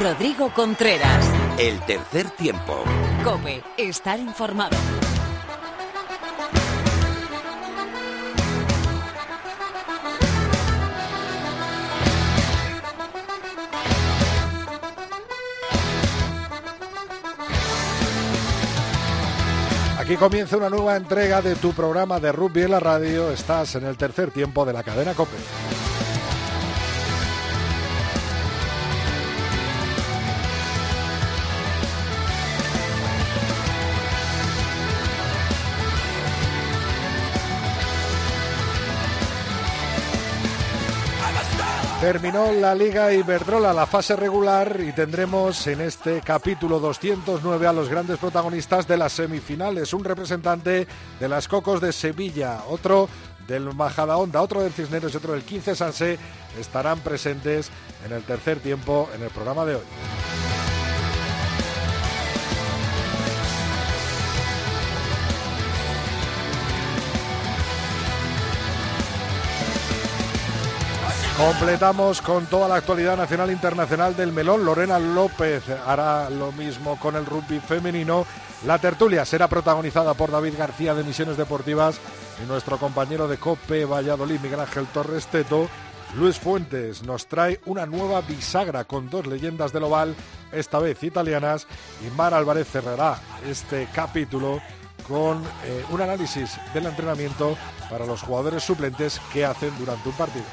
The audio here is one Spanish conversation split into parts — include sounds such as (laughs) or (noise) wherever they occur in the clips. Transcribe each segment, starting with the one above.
Rodrigo Contreras. El tercer tiempo. Cope, estar informado. Aquí comienza una nueva entrega de tu programa de rugby en la radio. Estás en el tercer tiempo de la cadena Cope. Terminó la Liga Iberdrola, la fase regular, y tendremos en este capítulo 209 a los grandes protagonistas de las semifinales. Un representante de las Cocos de Sevilla, otro del Majadahonda, otro del Cisneros y otro del 15 Sanse estarán presentes en el tercer tiempo en el programa de hoy. Completamos con toda la actualidad nacional e internacional del melón. Lorena López hará lo mismo con el rugby femenino. La tertulia será protagonizada por David García de Misiones Deportivas y nuestro compañero de COPE Valladolid, Miguel Ángel Torres Teto. Luis Fuentes nos trae una nueva bisagra con dos leyendas del oval, esta vez italianas, y Mar Álvarez cerrará este capítulo con eh, un análisis del entrenamiento para los jugadores suplentes que hacen durante un partido.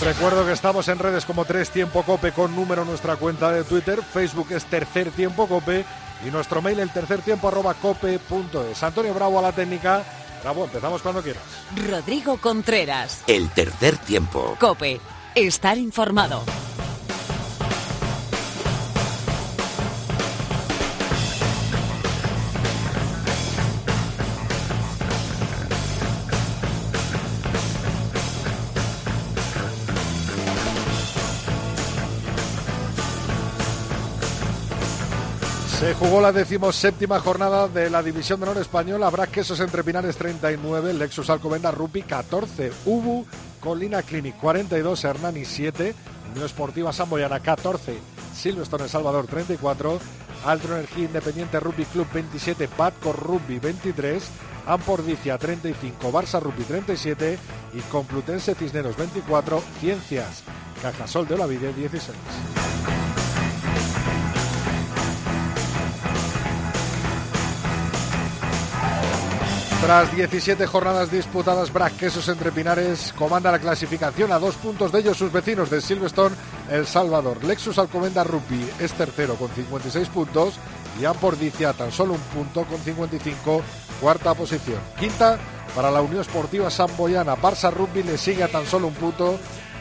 Recuerdo que estamos en redes como Tres Tiempo Cope con número nuestra cuenta de Twitter, Facebook es Tercer Tiempo Cope y nuestro mail el tercer tiempo arroba cope.es. Antonio Bravo a la técnica. Bravo, empezamos cuando quieras. Rodrigo Contreras. El tercer tiempo. Cope, estar informado. Jugó la decimoséptima jornada de la División de Honor Español. Habrá quesos entre Pinares 39, Lexus Alcobenda Rupi 14, Ubu Colina Clinic 42, Hernani 7, Unión Esportiva Samboyana 14, Silverstone El Salvador 34, Altro Energía Independiente Rugby Club 27, Batco Rugby 23, Ampordicia 35, Barça Rugby 37 y Complutense Cisneros 24, Ciencias Cajasol de Olavide 16. Tras 17 jornadas disputadas, Quesos entre Pinares comanda la clasificación a dos puntos de ellos sus vecinos de Silverstone, El Salvador. Lexus Alcomenda Rugby es tercero con 56 puntos y Ampordicia tan solo un punto con 55, cuarta posición. Quinta para la Unión Esportiva Samboyana. Barça Rugby le sigue a tan solo un punto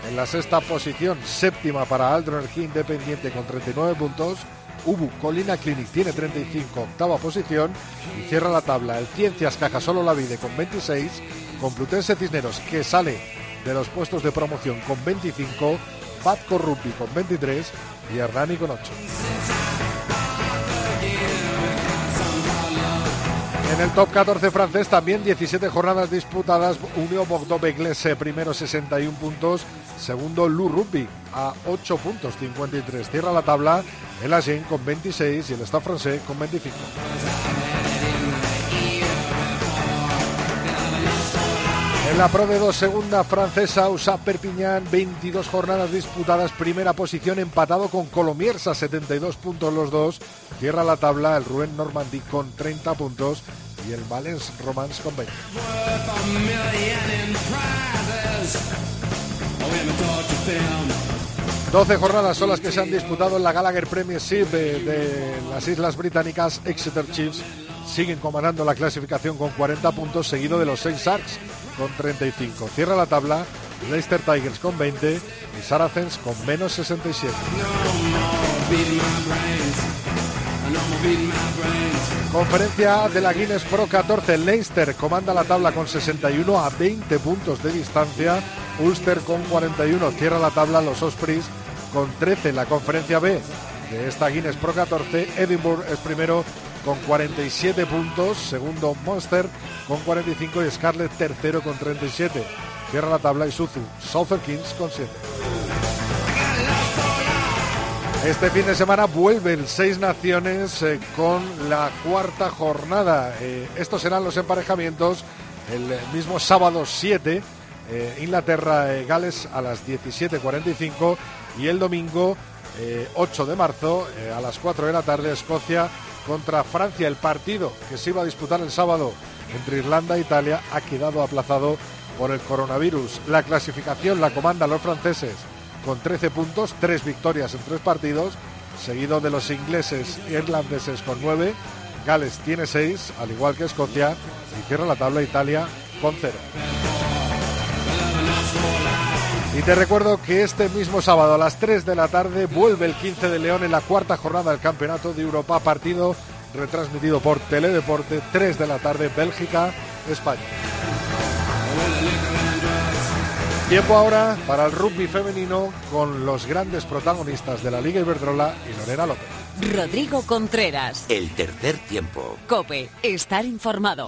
en la sexta posición. Séptima para Aldro Energía Independiente con 39 puntos. Ubu Colina Clinic tiene 35, octava posición y cierra la tabla el Ciencias Cajasolo La Vide con 26, Complutense Cisneros que sale de los puestos de promoción con 25, Patco Rugby con 23 y Hernani con 8. En el top 14 francés también 17 jornadas disputadas. Unión Bordeaux-Beglese primero 61 puntos. Segundo Lou Rugby a 8 puntos 53. Cierra la tabla el Agen con 26 y el Stade francés con 25. En la Pro de 2 segunda francesa, USA Perpignan, 22 jornadas disputadas, primera posición empatado con Colomiers a 72 puntos los dos. Cierra la tabla el Rouen Normandie con 30 puntos y el Valence Romance con 20. 12 jornadas son las que se han disputado en la Gallagher Premiership de, de las Islas Británicas. Exeter Chiefs siguen comandando la clasificación con 40 puntos, seguido de los 6 Sharks con 35. Cierra la tabla Leicester Tigers con 20 y Saracens con menos 67. Conferencia de la Guinness Pro 14. Leicester comanda la tabla con 61 a 20 puntos de distancia. Ulster con 41 cierra la tabla. Los Ospreys con 13 en la conferencia B. de esta Guinness Pro 14. Edinburgh es primero con 47 puntos, segundo Monster con 45 y Scarlett tercero con 37. Cierra la tabla Isuzu, Southern Kings con 7. Este fin de semana vuelven seis naciones eh, con la cuarta jornada. Eh, estos serán los emparejamientos el mismo sábado 7, eh, Inglaterra-Gales a las 17.45 y el domingo 8 de marzo a las 4 de la tarde Escocia contra Francia. El partido que se iba a disputar el sábado entre Irlanda e Italia ha quedado aplazado por el coronavirus. La clasificación la comandan los franceses con 13 puntos, 3 victorias en 3 partidos, seguido de los ingleses e irlandeses con 9. Gales tiene 6, al igual que Escocia, y cierra la tabla Italia con 0. Y te recuerdo que este mismo sábado a las 3 de la tarde vuelve el 15 de León en la cuarta jornada del Campeonato de Europa, partido retransmitido por Teledeporte, 3 de la tarde, Bélgica, España. Tiempo ahora para el rugby femenino con los grandes protagonistas de la Liga Iberdrola y Lorena López. Rodrigo Contreras. El tercer tiempo. Cope, estar informado.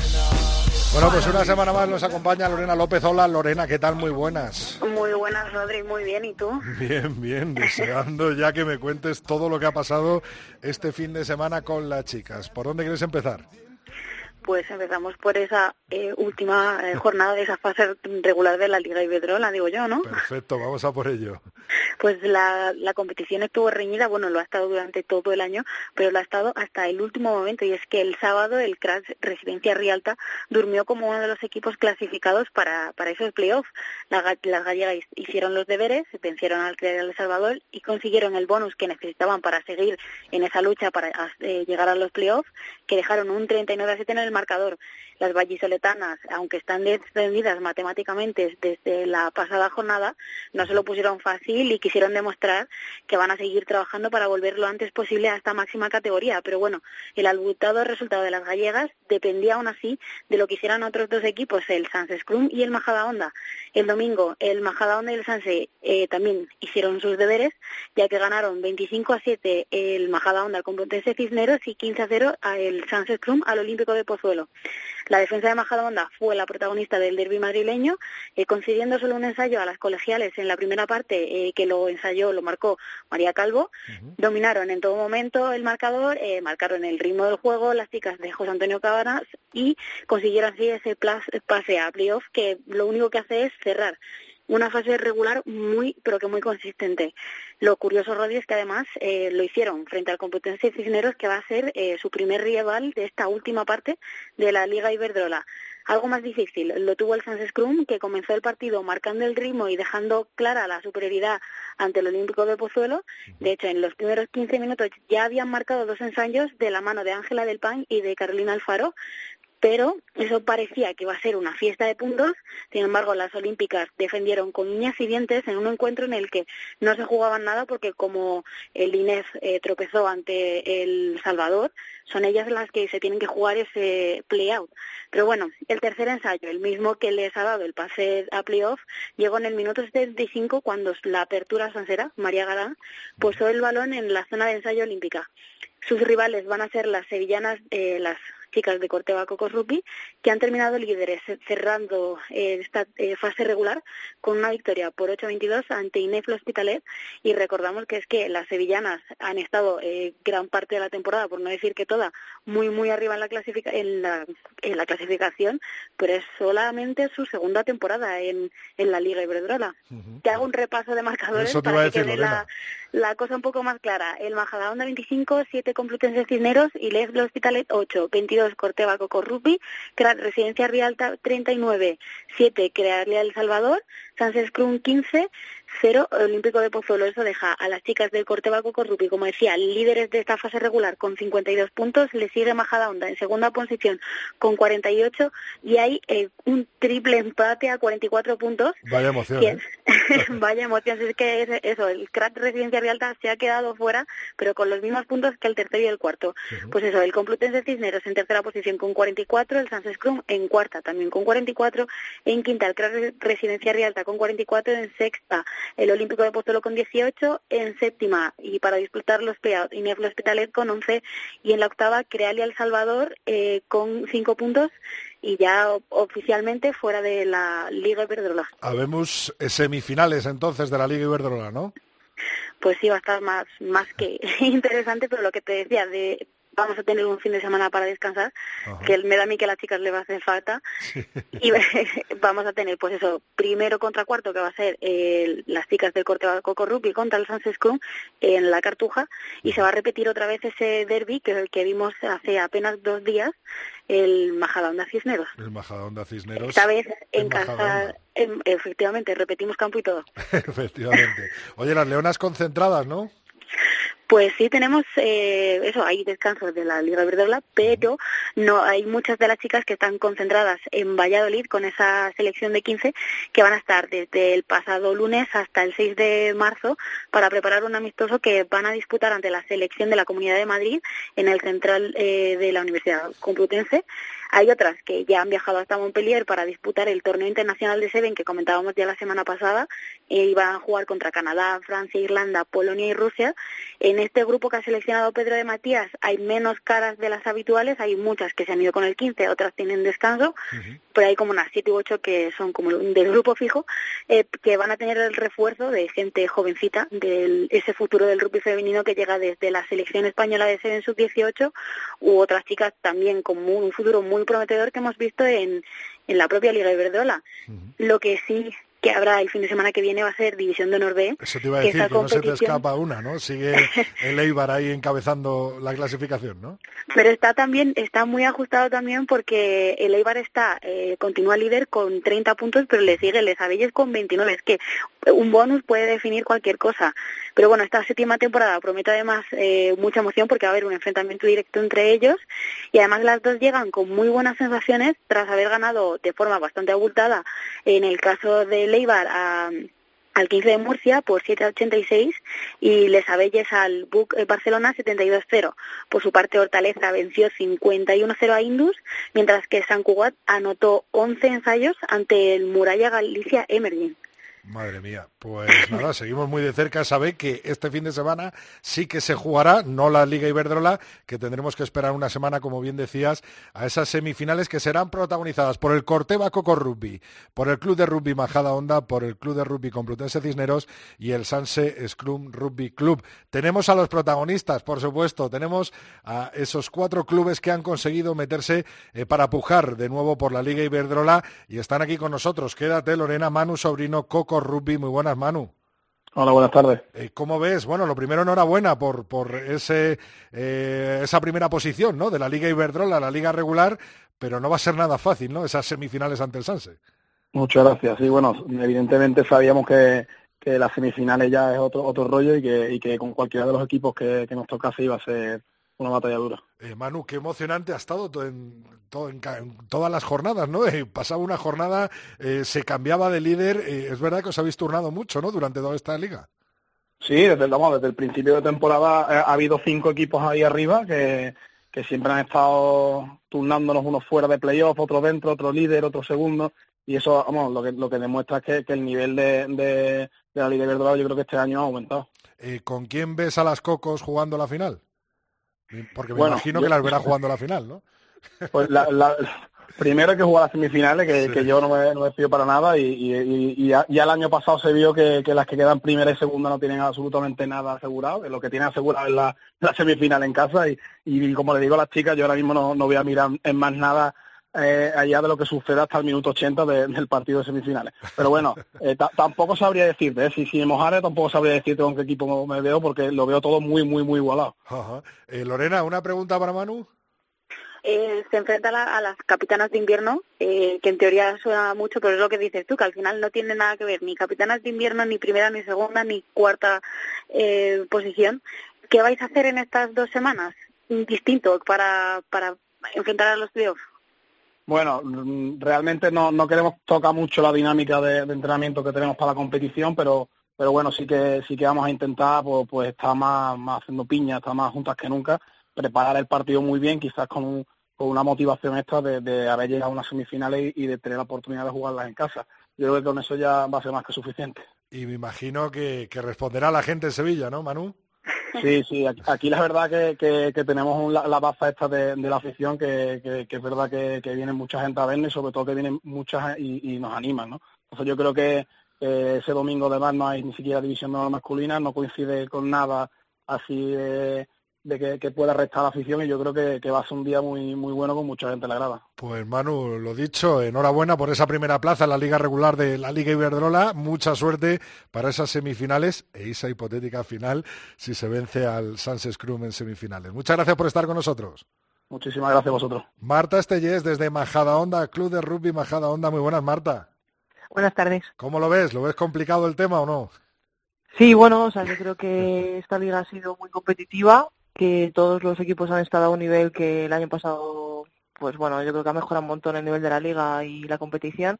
Bueno, pues una semana más nos acompaña Lorena López. Hola Lorena, ¿qué tal? Muy buenas. Muy buenas, Rodri, muy bien. ¿Y tú? (laughs) Bien, bien, deseando ya que me cuentes todo lo que ha pasado este fin de semana con las chicas. ¿Por dónde quieres empezar? Pues empezamos por esa eh, última eh, jornada de esa fase regular de la Liga Iberdrola, digo yo, ¿no? Perfecto, vamos a por ello. Pues la, la competición estuvo reñida, bueno, lo ha estado durante todo el año, pero lo ha estado hasta el último momento, y es que el sábado el Crash Residencia Rialta durmió como uno de los equipos clasificados para, para esos playoffs. las gallegas hicieron los deberes, vencieron al Real El Salvador y consiguieron el bonus que necesitaban para seguir en esa lucha para eh, llegar a los playoffs, que dejaron un 39 a 7 en el marcador. Las vallisoletanas, aunque están descendidas matemáticamente desde la pasada jornada, no se lo pusieron fácil y quisieron demostrar que van a seguir trabajando para volver lo antes posible a esta máxima categoría. Pero bueno, el abultado resultado de las gallegas dependía aún así de lo que hicieran otros dos equipos, el Sanse Scrum y el Majada Honda. El domingo, el Majada Honda y el Sanse eh, también hicieron sus deberes, ya que ganaron 25 a 7 el Majada Honda al Complutense Cisneros y 15 a 0 el Sanse Scrum al Olímpico de Pozuelo. La defensa de Majadahonda fue la protagonista del derby madrileño, eh, concediendo solo un ensayo a las colegiales en la primera parte, eh, que lo ensayó, lo marcó María Calvo. Dominaron en todo momento el marcador, eh, marcaron el ritmo del juego las chicas de José Antonio Cabanas y consiguieron así ese pase a playoff que lo único que hace es cerrar una fase regular muy, pero que muy consistente. Lo curioso, Rodi, es que además eh, lo hicieron frente al Complutense Cisneros, que va a ser eh, su primer rival de esta última parte de la Liga Iberdrola. Algo más difícil lo tuvo el Sans Scrum, que comenzó el partido marcando el ritmo y dejando clara la superioridad ante el Olímpico de Pozuelo. De hecho, en los primeros 15 minutos ya habían marcado dos ensayos de la mano de Ángela del Pan y de Carolina Alfaro, pero eso parecía que iba a ser una fiesta de puntos. Sin embargo, las olímpicas defendieron con uñas y dientes en un encuentro en el que no se jugaban nada porque como el INEF eh, tropezó ante el Salvador, son ellas las que se tienen que jugar ese play-out. Pero bueno, el tercer ensayo, el mismo que les ha dado el pase a playoff, llegó en el minuto 75 cuando la apertura sansera, María Galán, puso el balón en la zona de ensayo olímpica. Sus rivales van a ser las sevillanas, eh, las chicas de Corteva Cocos Rugby, que han terminado líderes, cerrando eh, esta eh, fase regular con una victoria por 8-22 ante Ineflo Hospitalet. Y recordamos que es que las sevillanas han estado eh, gran parte de la temporada, por no decir que toda, muy, muy arriba en la, en la, en la clasificación, pero es solamente su segunda temporada en, en la Liga Iberdrola. Te hago un repaso de marcadores para que quede la, la cosa un poco más clara. El Majadahonda 25, 7 Complutense Cisneros y Les Hospitalet 8, 22 Corteva Coco Rugby, Residencia Rialta 39, 7 Crearle El Salvador, Sánchez Scrum 15, cero Olímpico de Pozuelo. Eso deja a las chicas del Corteva Cocorrupi, como decía, líderes de esta fase regular con 52 puntos. Le sigue Majadahonda en segunda posición con 48 y hay eh, un triple empate a 44 puntos. Vaya emoción. ¿eh? (laughs) Vaya emoción. Es que es eso, el crack Residencia Rialta se ha quedado fuera, pero con los mismos puntos que el tercero y el cuarto. Pues eso, el Complutense Cisneros en tercera posición con 44, el Sans Scrum en cuarta también con 44, en quinta el crack Residencia Rialta con 44, en sexta el Olímpico de Pozuelo con 18, en séptima y para disputar los playouts Ineflo Hospitalet con 11 y en la octava Crealia El Salvador eh, con 5 puntos y ya oficialmente fuera de la Liga Iberdrola. Habemos semifinales entonces de la Liga Iberdrola, ¿no? Pues sí, va a estar más, más que (laughs) interesante, pero lo que te decía, de vamos a tener un fin de semana para descansar, que me da a mí que a las chicas le va a hacer falta. Y (laughs) vamos a tener, pues eso, primero contra cuarto, que va a ser eh, las chicas del Corte Coco Rugby contra el Sans Scrum en la Cartuja, y se va a repetir otra vez ese derby que, que vimos hace apenas dos días, el Majadahonda Cisneros. El Majadahonda Cisneros. Esta vez en, casa, efectivamente, repetimos campo y todo. (laughs) efectivamente. Oye, las leonas concentradas, ¿no? Pues sí tenemos eh, eso, hay descansos de la Liga Verdola, pero no hay muchas de las chicas que están concentradas en Valladolid con esa selección de 15 que van a estar desde el pasado lunes hasta el 6 de marzo para preparar un amistoso que van a disputar ante la selección de la Comunidad de Madrid en el central eh, de la Universidad Complutense hay otras que ya han viajado hasta Montpellier para disputar el torneo internacional de Seven que comentábamos ya la semana pasada e iban a jugar contra Canadá, Francia, Irlanda, Polonia y Rusia. En este grupo que ha seleccionado Pedro de Matías hay menos caras de las habituales, hay muchas que se han ido con el 15, otras tienen descanso, pero hay como unas 7 u 8 que son como del grupo fijo, eh, que van a tener el refuerzo de gente jovencita, de ese futuro del rugby femenino que llega desde la selección española de Seven Sub-18 u otras chicas también con un futuro muy prometedor que hemos visto en, en la propia Liga Iberdrola. Lo que sí que habrá el fin de semana que viene va a ser División de Honor B. Eso te iba a decir, que, no se te escapa una, ¿no? Sigue (laughs) el Eibar ahí encabezando la clasificación, ¿no? Pero está también, está muy ajustado también porque el Eibar está, eh, continúa líder con 30 puntos, pero le sigue Les Abelles con 29. Es que un bonus puede definir cualquier cosa. Pero bueno, esta séptima temporada promete además eh, mucha emoción porque va a haber un enfrentamiento directo entre ellos y además las dos llegan con muy buenas sensaciones tras haber ganado de forma bastante abultada en el caso del Leibar al 15 de Murcia por 7-86 y Les Abelles al Buc Barcelona 72-0. Por su parte, Hortaleza venció 51-0 a Indus, mientras que San Cugat anotó 11 ensayos ante el Muralla Galicia Emerging. Madre mía, pues (laughs) nada, seguimos muy de cerca. Sabe que este fin de semana sí que se jugará, no la Liga Iberdrola, que tendremos que esperar una semana, como bien decías, a esas semifinales que serán protagonizadas por el Corteva Coco Rugby, por el Club de Rugby Majada Onda, por el Club de Rugby Complutense Cisneros y el Sanse Scrum Rugby Club. Tenemos a los protagonistas, por supuesto, tenemos a esos cuatro clubes que han conseguido meterse eh, para pujar de nuevo por la Liga Iberdrola y están aquí con nosotros. Quédate, Lorena, Manu, Sobrino, Coco Rugby. Muy buenas, Manu. Hola, buenas tardes. Eh, ¿Cómo ves? Bueno, lo primero, enhorabuena por, por ese, eh, esa primera posición ¿no? de la Liga Iberdrola, la Liga regular, pero no va a ser nada fácil, ¿no? Esas semifinales ante el Sanse. Muchas gracias. Sí, bueno, evidentemente sabíamos que, que las semifinales ya es otro, otro rollo y que, y que con cualquiera de los equipos que, que nos tocase iba a ser una batalla dura. Eh, Manu, qué emocionante ha estado en, todas las jornadas, ¿no? Eh, pasaba una jornada, eh, se cambiaba de líder, es verdad que os habéis turnado mucho, ¿no? Durante toda esta liga. Sí, desde, desde el principio de temporada ha habido cinco equipos ahí arriba que, que siempre han estado turnándonos unos fuera de playoff, otro dentro, otro líder, otro segundo, y eso, vamos, lo que, lo que demuestra es que, el nivel de, de, la Liga Iberdrola yo creo que este año ha aumentado. ¿Con quién ves a las Cocos jugando la final? Porque me imagino que las (laughs) verá jugando la final, ¿no? Pues la, primero hay que jugar las semifinales, que, yo no me, no me para nada, y, ya, el año pasado se vio que, las que quedan primera y segunda no tienen absolutamente nada asegurado, que lo que tienen asegurado es la, semifinal en casa, y, como le digo a las chicas, yo ahora mismo no, no voy a mirar en más nada eh, allá de lo que suceda hasta el minuto 80 del partido de semifinales. Pero bueno, (laughs) eh, tampoco sabría decirte, ¿eh? si, si mojare tampoco sabría decirte con qué equipo me veo porque lo veo todo muy, muy, muy igualado. Eh, Lorena, ¿una pregunta para Manu? eh, se enfrenta a, la- a las capitanas de invierno, eh, que en teoría suena mucho, pero es lo que dices tú, que al final no tiene nada que ver ni capitanas de invierno, ni primera, ni segunda, ni cuarta eh, posición. ¿Qué vais a hacer en estas dos semanas? Distinto para, para enfrentar a los playoffs. Bueno, realmente no, no queremos tocar mucho la dinámica de, entrenamiento que tenemos para la competición, pero pero bueno, sí que sí que vamos a intentar pues, pues estar más, más haciendo piña, estar más juntas que nunca, preparar el partido muy bien, quizás con, un- con una motivación extra de, de haber llegado a unas semifinales y, y de tener la oportunidad de jugarlas en casa. Yo creo que con eso ya va a ser más que suficiente. Y me imagino que, que responderá la gente en Sevilla, ¿no, Manu? Sí, sí, aquí, la verdad que, que, tenemos un- la, la baza esta de, de la afición, que, que, es verdad que, viene mucha gente a vernos y sobre todo que vienen muchas y, y nos animan, ¿no? Entonces yo creo que eh, ese domingo además no hay ni siquiera división masculina, no coincide con nada así de, de que, que pueda restar la afición y yo creo que, que va a ser un día muy muy bueno con mucha gente en la grada. Pues Manu, lo dicho, enhorabuena por esa primera plaza en la liga regular de la Liga Iberdrola. Mucha suerte para esas semifinales e esa hipotética final si se vence al Sanses Crum en semifinales. Muchas gracias por estar con nosotros. Muchísimas gracias a vosotros. Marta Estellés desde Majada Onda, Club de Rugby Majada Onda. Muy buenas, Marta. Buenas tardes. ¿Cómo lo ves? ¿Lo ves complicado el tema o no? Sí, bueno, o sea, yo creo que esta liga ha sido muy competitiva, que todos los equipos han estado a un nivel que el año pasado, pues bueno, yo creo que ha mejorado un montón el nivel de la liga y la competición.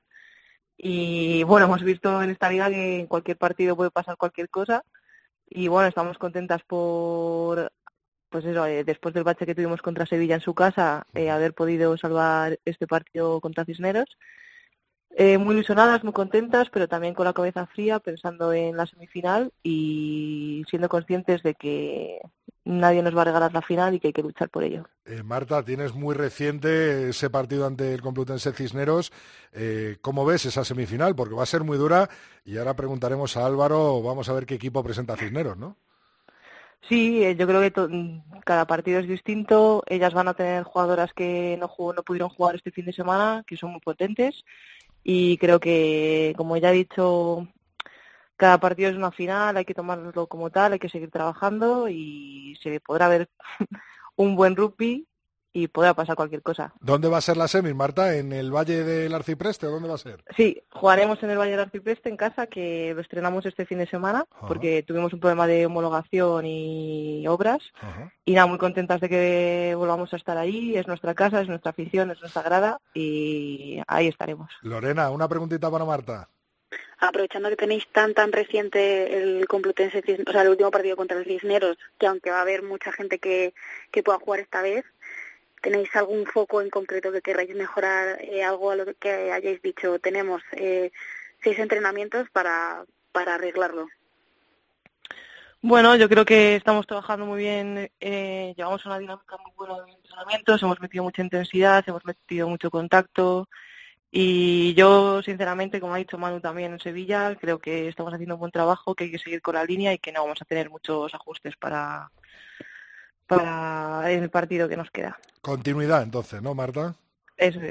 Y bueno, hemos visto en esta liga que en cualquier partido puede pasar cualquier cosa. Y bueno, estamos contentas por, pues eso, eh, después del bache que tuvimos contra Sevilla en su casa, eh, haber podido salvar este partido contra Cisneros. Eh, muy ilusionadas, muy contentas, pero también con la cabeza fría, pensando en la semifinal y siendo conscientes de que nadie nos va a regalar la final y que hay que luchar por ello. Eh, Marta, tienes muy reciente ese partido ante el Complutense Cisneros. Eh, ¿Cómo ves esa semifinal? Porque va a ser muy dura y ahora preguntaremos a Álvaro, vamos a ver qué equipo presenta Cisneros, ¿no? Sí, eh, yo creo que cada partido es distinto. Ellas van a tener jugadoras que no, jugó- no pudieron jugar este fin de semana, que son muy potentes. Y creo que, como ya he dicho, cada partido es una final, hay que tomarlo como tal, hay que seguir trabajando y se podrá ver (laughs) un buen rugby y podrá pasar cualquier cosa. ¿Dónde va a ser la semi, Marta? ¿En el Valle del Arcipreste o dónde va a ser? Sí, jugaremos en el Valle del Arcipreste en casa, que lo estrenamos este fin de semana, Ajá. porque tuvimos un problema de homologación y obras. Ajá. Y nada, muy contentas de que volvamos a estar ahí. Es nuestra casa, es nuestra afición, es nuestra grada y ahí estaremos. Lorena, una preguntita para Marta. Aprovechando que tenéis tan tan reciente el Complutense, o sea, el último partido contra el Cisneros, que aunque va a haber mucha gente que, que pueda jugar esta vez, ¿tenéis algún foco en concreto que queráis mejorar? eh, algo a lo que hayáis dicho, tenemos eh, seis entrenamientos para, para arreglarlo. Bueno, yo creo que estamos trabajando muy bien, eh, llevamos una dinámica muy buena de entrenamientos, hemos metido mucha intensidad, hemos metido mucho contacto y yo, sinceramente, como ha dicho Manu también en Sevilla, creo que estamos haciendo un buen trabajo, que hay que seguir con la línea y que no vamos a tener muchos ajustes para, para el partido que nos queda. Continuidad, entonces, ¿no, Marta?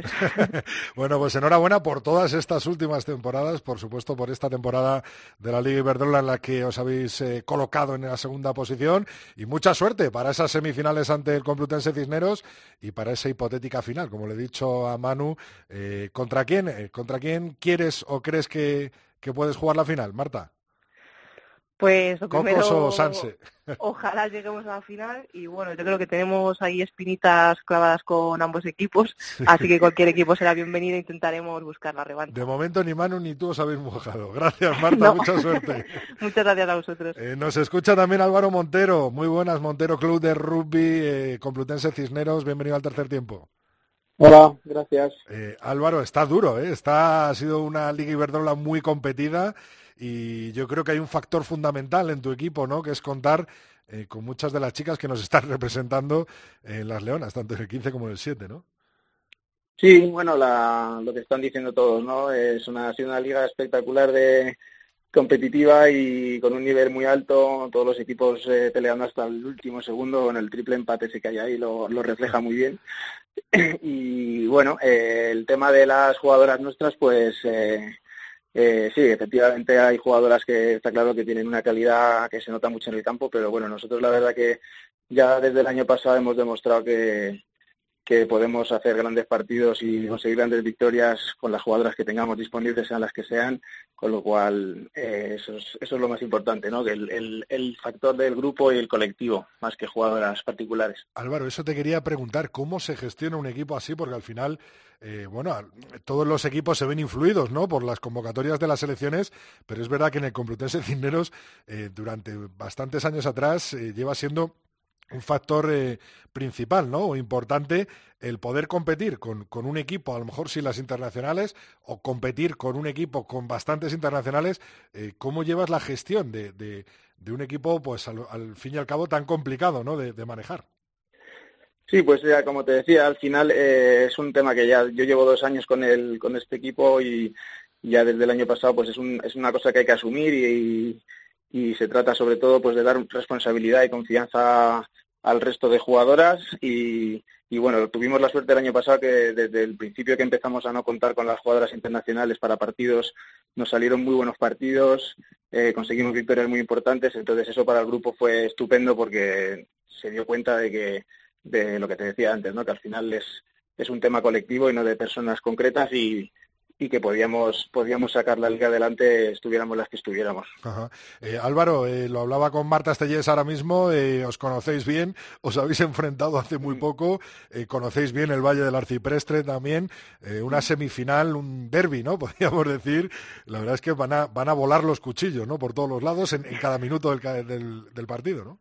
(laughs) Bueno, pues enhorabuena por todas estas últimas temporadas, por supuesto por esta temporada de la Liga Iberdrola en la que os habéis eh, colocado en la segunda posición y mucha suerte para esas semifinales ante el Complutense Cisneros y para esa hipotética final, como le he dicho a Manu, eh, ¿contra quién? eh, ¿Contra quién quieres o crees que, que puedes jugar la final, Marta? Pues lo ¿Cocos primero, o Sanse? (laughs) ojalá lleguemos a la final y bueno, yo creo que tenemos ahí espinitas clavadas con ambos equipos, así que cualquier equipo será bienvenido e intentaremos buscar la revancha. De momento ni Manu ni tú os habéis mojado. (laughs) Gracias, Marta, (laughs) No. mucha suerte. Muchas gracias a vosotros. Eh, nos escucha también Álvaro Montero. Muy buenas, Montero Club de Rugby, eh, Complutense Cisneros. Bienvenido al tercer tiempo. Hola, gracias. Eh, Álvaro, está duro, ¿eh? Está, ha sido una Liga Iberdrola muy competida y yo creo que hay un factor fundamental en tu equipo, ¿no? Que es contar eh, con muchas de las chicas que nos están (laughs) representando en las Leonas, tanto en el 15 como en el 7, ¿no? Sí, bueno, la, lo que están diciendo todos, ¿no? Es una, ha sido una liga espectacular de competitiva y con un nivel muy alto, todos los equipos eh, peleando hasta el último segundo, con el triple empate ese que hay ahí lo, lo refleja muy bien. (clears throat) Y bueno, eh, el tema de las jugadoras nuestras, pues eh, eh, sí, efectivamente hay jugadoras que está claro que tienen una calidad que se nota mucho en el campo, pero bueno, nosotros la verdad que ya desde el año pasado hemos demostrado que, que podemos hacer grandes partidos y conseguir grandes victorias con las jugadoras que tengamos disponibles, sean las que sean, con lo cual eh, eso, es, eso es lo más importante, ¿no? El, el, factor del grupo y el colectivo, más que jugadoras particulares. Álvaro, eso te quería preguntar, ¿cómo se gestiona un equipo así? Porque al final, eh, bueno, todos los equipos se ven influidos, ¿no? Por las convocatorias de las elecciones, pero es verdad que en el Complutense Cisneros, eh, durante bastantes años atrás, lleva siendo un factor eh, principal, ¿no? O importante el poder competir con, con, un equipo, a lo mejor sin las internacionales, o competir con un equipo con bastantes internacionales. Eh, ¿Cómo llevas la gestión de, de, un equipo, pues al, fin y al cabo, tan complicado, ¿no? De, manejar. Sí, pues ya como te decía, al final eh, es un tema que ya yo llevo dos años con el con este equipo y ya desde el año pasado pues es, un, es una cosa que hay que asumir y se trata sobre todo pues de dar responsabilidad y confianza al resto de jugadoras y, y, bueno, tuvimos la suerte el año pasado que desde el principio que empezamos a no contar con las jugadoras internacionales para partidos, nos salieron muy buenos partidos, eh, conseguimos victorias muy importantes, entonces eso para el grupo fue estupendo porque se dio cuenta de que de lo que te decía antes, ¿no? que al final es, es un tema colectivo y no de personas concretas y, y que podíamos, podíamos sacar la liga adelante estuviéramos las que estuviéramos. Eh, Álvaro, eh, lo hablaba con Marta Estellés ahora mismo, eh, os conocéis bien, os habéis enfrentado hace muy poco, conocéis bien el Valle del Arciprestre también, una semifinal, un derby, ¿no? (laughs) Podríamos decir, la verdad es que van a, van a volar los cuchillos, ¿no? Por todos los lados en, cada minuto del, del, del, partido, ¿no?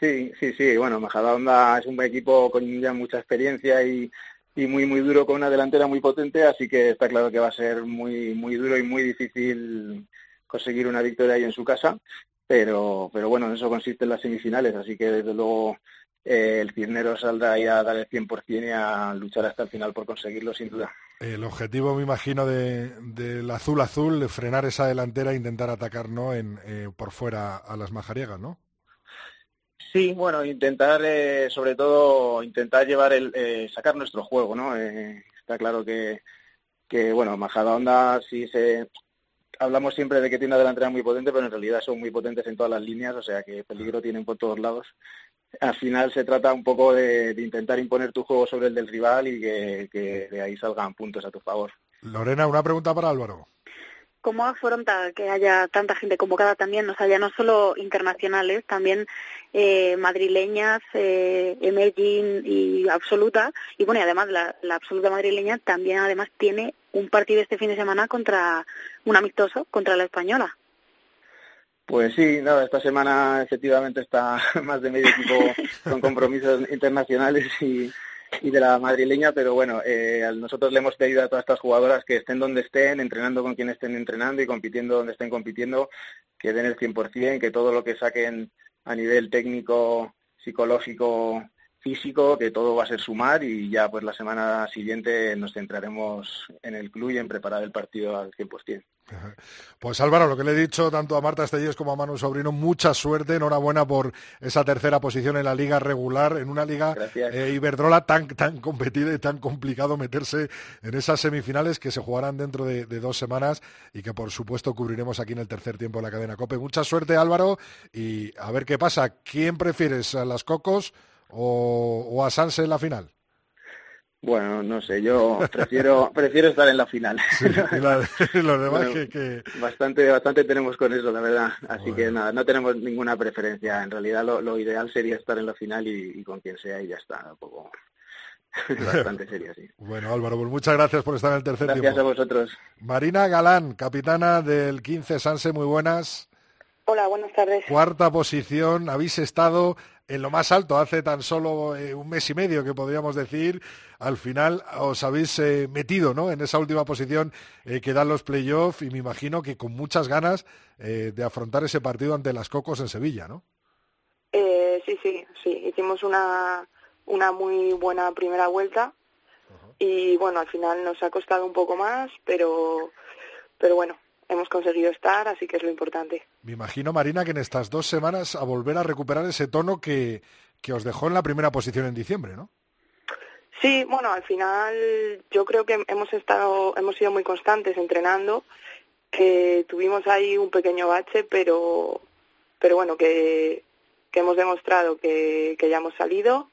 Sí, sí, sí, bueno, Majadahonda es un equipo con ya mucha experiencia y y muy muy duro con una delantera muy potente, así que está claro que va a ser muy muy duro y muy difícil conseguir una victoria ahí en su casa, pero pero bueno, en eso consiste en las semifinales, así que desde luego eh, el Cisnero saldrá ahí a dar el 100% y a luchar hasta el final por conseguirlo sin duda. El objetivo, me imagino, del de, azul azul, frenar esa delantera e intentar atacar ¿no? en, eh, por fuera a las majariegas, ¿no? Sí, bueno, intentar, eh, sobre todo, intentar llevar el, eh, sacar nuestro juego, ¿no? Eh, está claro que, que bueno, Majadahonda sí se, hablamos siempre de que tiene una delantera muy potente, pero en realidad son muy potentes en todas las líneas, o sea que peligro tienen por todos lados. Al final se trata un poco de, intentar imponer tu juego sobre el del rival y que, que de ahí salgan puntos a tu favor. Lorena, una pregunta para Álvaro. ¿Cómo afronta que haya tanta gente convocada también, o sea, ya no solo internacionales, también eh, madrileñas, eh, emerging y absoluta? Y bueno, y además la, la absoluta madrileña también además tiene un partido este fin de semana contra un amistoso, contra la española. Pues sí, nada, esta semana efectivamente está (laughs) más de medio equipo con compromisos internacionales y, y de la madrileña, pero bueno, eh, nosotros le hemos pedido a todas estas jugadoras que estén donde estén, entrenando con quien estén entrenando y compitiendo donde estén compitiendo, que den el 100%, que todo lo que saquen a nivel técnico, psicológico, físico, que todo va a ser sumar y ya pues la semana siguiente nos centraremos en el club y en preparar el partido al 100%. Pues Álvaro, lo que le he dicho tanto a Marta Estellés como a Manu Sobrino, mucha suerte, enhorabuena por esa tercera posición en la liga regular, en una liga eh, Iberdrola tan, tan competida y tan complicado meterse en esas semifinales que se jugarán dentro de, dos semanas y que por supuesto cubriremos aquí en el tercer tiempo de la cadena COPE. Mucha suerte Álvaro y a ver qué pasa. ¿Quién prefieres, a las Cocos o, o a Sanse en la final? Bueno, no sé, yo prefiero (laughs) prefiero estar en la final. (laughs) los demás que, Bastante, bastante tenemos con eso, la verdad. Así que nada, no tenemos ninguna preferencia. En realidad lo, ideal sería estar en la final y, con quien sea y ya está. Un poco... (laughs) bastante serio, sí. Bueno, Álvaro, pues muchas gracias por estar en el tercer tiempo. Gracias a vosotros. Marina Galán, capitana del 15 Sanse, muy buenas. Hola, buenas tardes. Cuarta posición, habéis estado en lo más alto hace tan solo eh, un mes y medio que podríamos decir. Al final os habéis eh, metido ¿no? en esa última posición eh, que dan los playoffs y me imagino que con muchas ganas de afrontar ese partido ante las Cocos en Sevilla, ¿no? sí, sí, sí. Hicimos una, una muy buena primera vuelta y bueno, al final nos ha costado un poco más, pero, pero bueno, hemos conseguido estar, así que es lo importante. Me imagino, Marina, que en estas dos semanas a volver a recuperar ese tono que, que os dejó en la primera posición en diciembre, ¿no? Sí, bueno, al final yo creo que hemos estado, hemos sido muy constantes entrenando, que tuvimos ahí un pequeño bache, pero, pero bueno, que, que hemos demostrado que, que ya hemos salido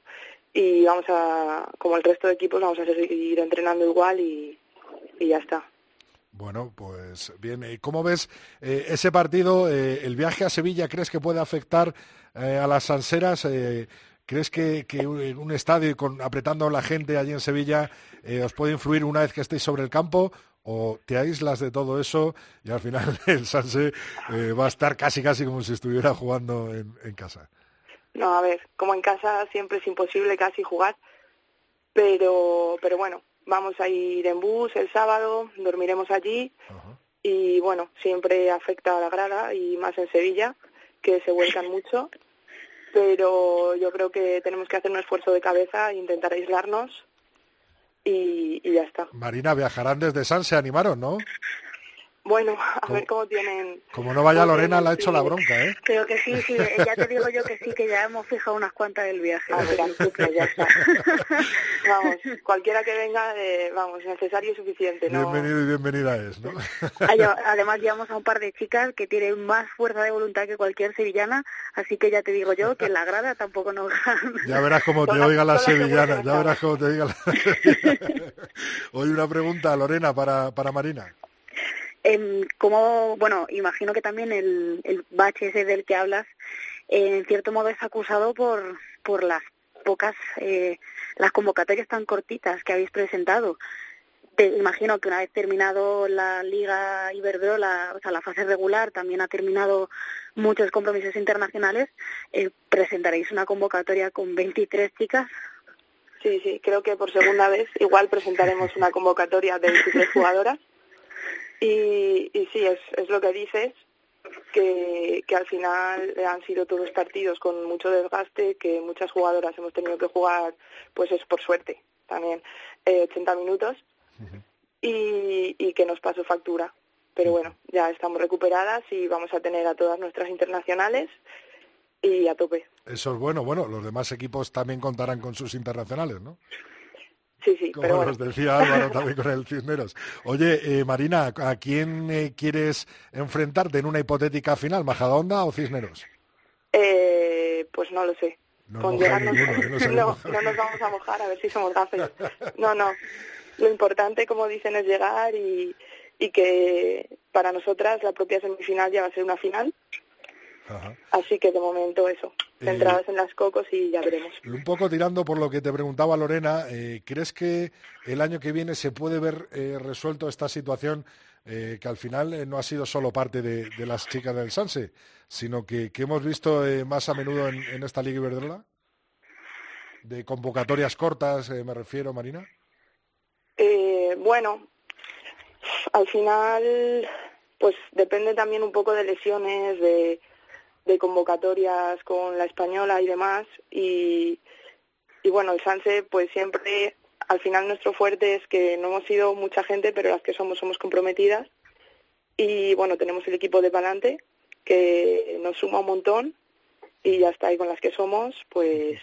y vamos a, como el resto de equipos, vamos a seguir entrenando igual y, y ya está. Bueno, pues bien, ¿cómo ves eh, ese partido? Eh, ¿El viaje a Sevilla crees que puede afectar eh, a las sanseras? ¿Crees que, en un estadio con, apretando a la gente allí en Sevilla os puede influir una vez que estéis sobre el campo? ¿O te aíslas de todo eso y al final (laughs) el Sanse va a estar casi casi como si estuviera jugando en, en casa? No, a ver, como en casa siempre es imposible casi jugar, pero, pero bueno, Vamos a ir en bus el sábado, dormiremos allí y bueno, siempre afecta a la grada y más en Sevilla, que se vuelcan (laughs) mucho, pero yo creo que tenemos que hacer un esfuerzo de cabeza e intentar aislarnos y, y ya está. Marina, viajarán desde San, se animaron, ¿no? Bueno, a ver cómo tienen... Como no vaya Lorena, la ha hecho la bronca, ¿eh? Creo que sí, sí, ya te (laughs) digo yo que sí, que ya hemos fijado unas cuantas del viaje. A ver, ya está. (laughs) vamos, cualquiera que venga, eh, vamos, necesario y suficiente, ¿no? Bienvenido y bienvenida es, ¿no? (laughs) Además llevamos a un par de chicas que tienen más fuerza de voluntad que cualquier sevillana, así que ya te digo yo que en la grada tampoco nos Ya verás cómo te oiga la sevillana, ya verás cómo te oiga la Hoy una pregunta, Lorena, para, para Marina. Eh, como, bueno, imagino que también el, el bache ese del que hablas, en cierto modo es acusado por, por las pocas, eh, las convocatorias tan cortitas que habéis presentado. Te imagino que una vez terminado la Liga Iberdrola, o sea, la fase regular, también ha terminado muchos compromisos internacionales, eh, presentaréis una convocatoria con 23 chicas. Sí, sí, creo que por segunda vez igual presentaremos una convocatoria de 23 jugadoras. Y, y sí, es, es lo que dices, que, que al final han sido todos partidos con mucho desgaste, que muchas jugadoras hemos tenido que jugar, pues es por suerte también, eh, 80 minutos y, y que nos pasó factura. Pero bueno, ya estamos recuperadas y vamos a tener a todas nuestras internacionales y a tope. Eso es bueno. Bueno, los demás equipos también contarán con sus internacionales, ¿no? Sí, sí, Como pero nos decía Álvaro (laughs) también con el Cisneros. Oye, eh, Marina, ¿a quién eh, quieres enfrentarte en una hipotética final, Majadahonda o Cisneros? Eh, pues no lo sé. No, Con llegarnos- ninguno, ¿eh? No (laughs) no, no nos vamos a mojar a ver si somos gafes. No, no. Lo importante, como dicen, es llegar y, y que para nosotras la propia semifinal ya va a ser una final. Ajá. Así que de momento eso, Eh, centradas en las cocos y ya veremos. Un poco tirando por lo que te preguntaba Lorena, eh, ¿crees que el año que viene se puede ver eh, resuelto esta situación eh, que al final no ha sido solo parte de, de las chicas del Sanse, sino que, que hemos visto eh, más a menudo en, en esta Liga Iberdrola? De convocatorias cortas, me refiero, Marina. Eh, bueno, al final, pues depende también un poco de lesiones, de, de convocatorias con la española y demás. Y, y bueno, el Sanse, pues siempre, al final nuestro fuerte es que no hemos sido mucha gente, pero las que somos, somos comprometidas. Y bueno, tenemos el equipo de Palante, que nos suma un montón. Y ya está, y con las que somos, pues,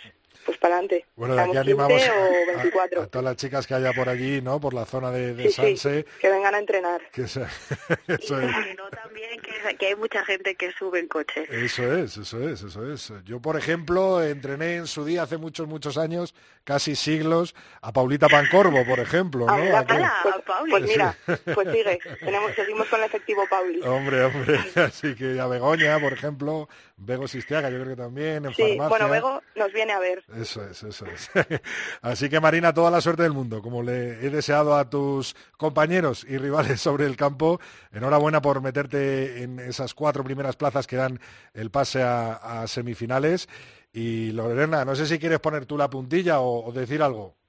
pues para adelante. Bueno, de aquí animamos 15 o a- 24. a, todas las chicas que haya por allí, ¿no? Por la zona de, de Sí, sí, Sanse. que vengan a entrenar. Que se- (laughs) eso es. Y no también que, que hay mucha gente que sube en coche. Eso es, eso es, eso es. Yo, por ejemplo, entrené en su día hace muchos, muchos años, casi siglos, a Paulita Pancorbo, por ejemplo, ¿no? Ah, mira, Aquí- Paula, pues, Pauli. pues mira, (laughs) pues sigue. Tenemos, seguimos con el efectivo Pauli. Hombre, hombre, (laughs) así que a Begoña, por ejemplo, Bego Sistiaga, yo creo que también, en Sí, farmacia. bueno, Bego nos viene a ver. Eso es, eso es. (laughs) Así que Marina, toda la suerte del mundo, como le he deseado a tus compañeros y rivales (laughs) sobre el campo. Enhorabuena por meterte en esas cuatro primeras plazas que dan el pase a, a semifinales. Y Lorena, no sé si quieres poner tú la puntilla o, o decir algo.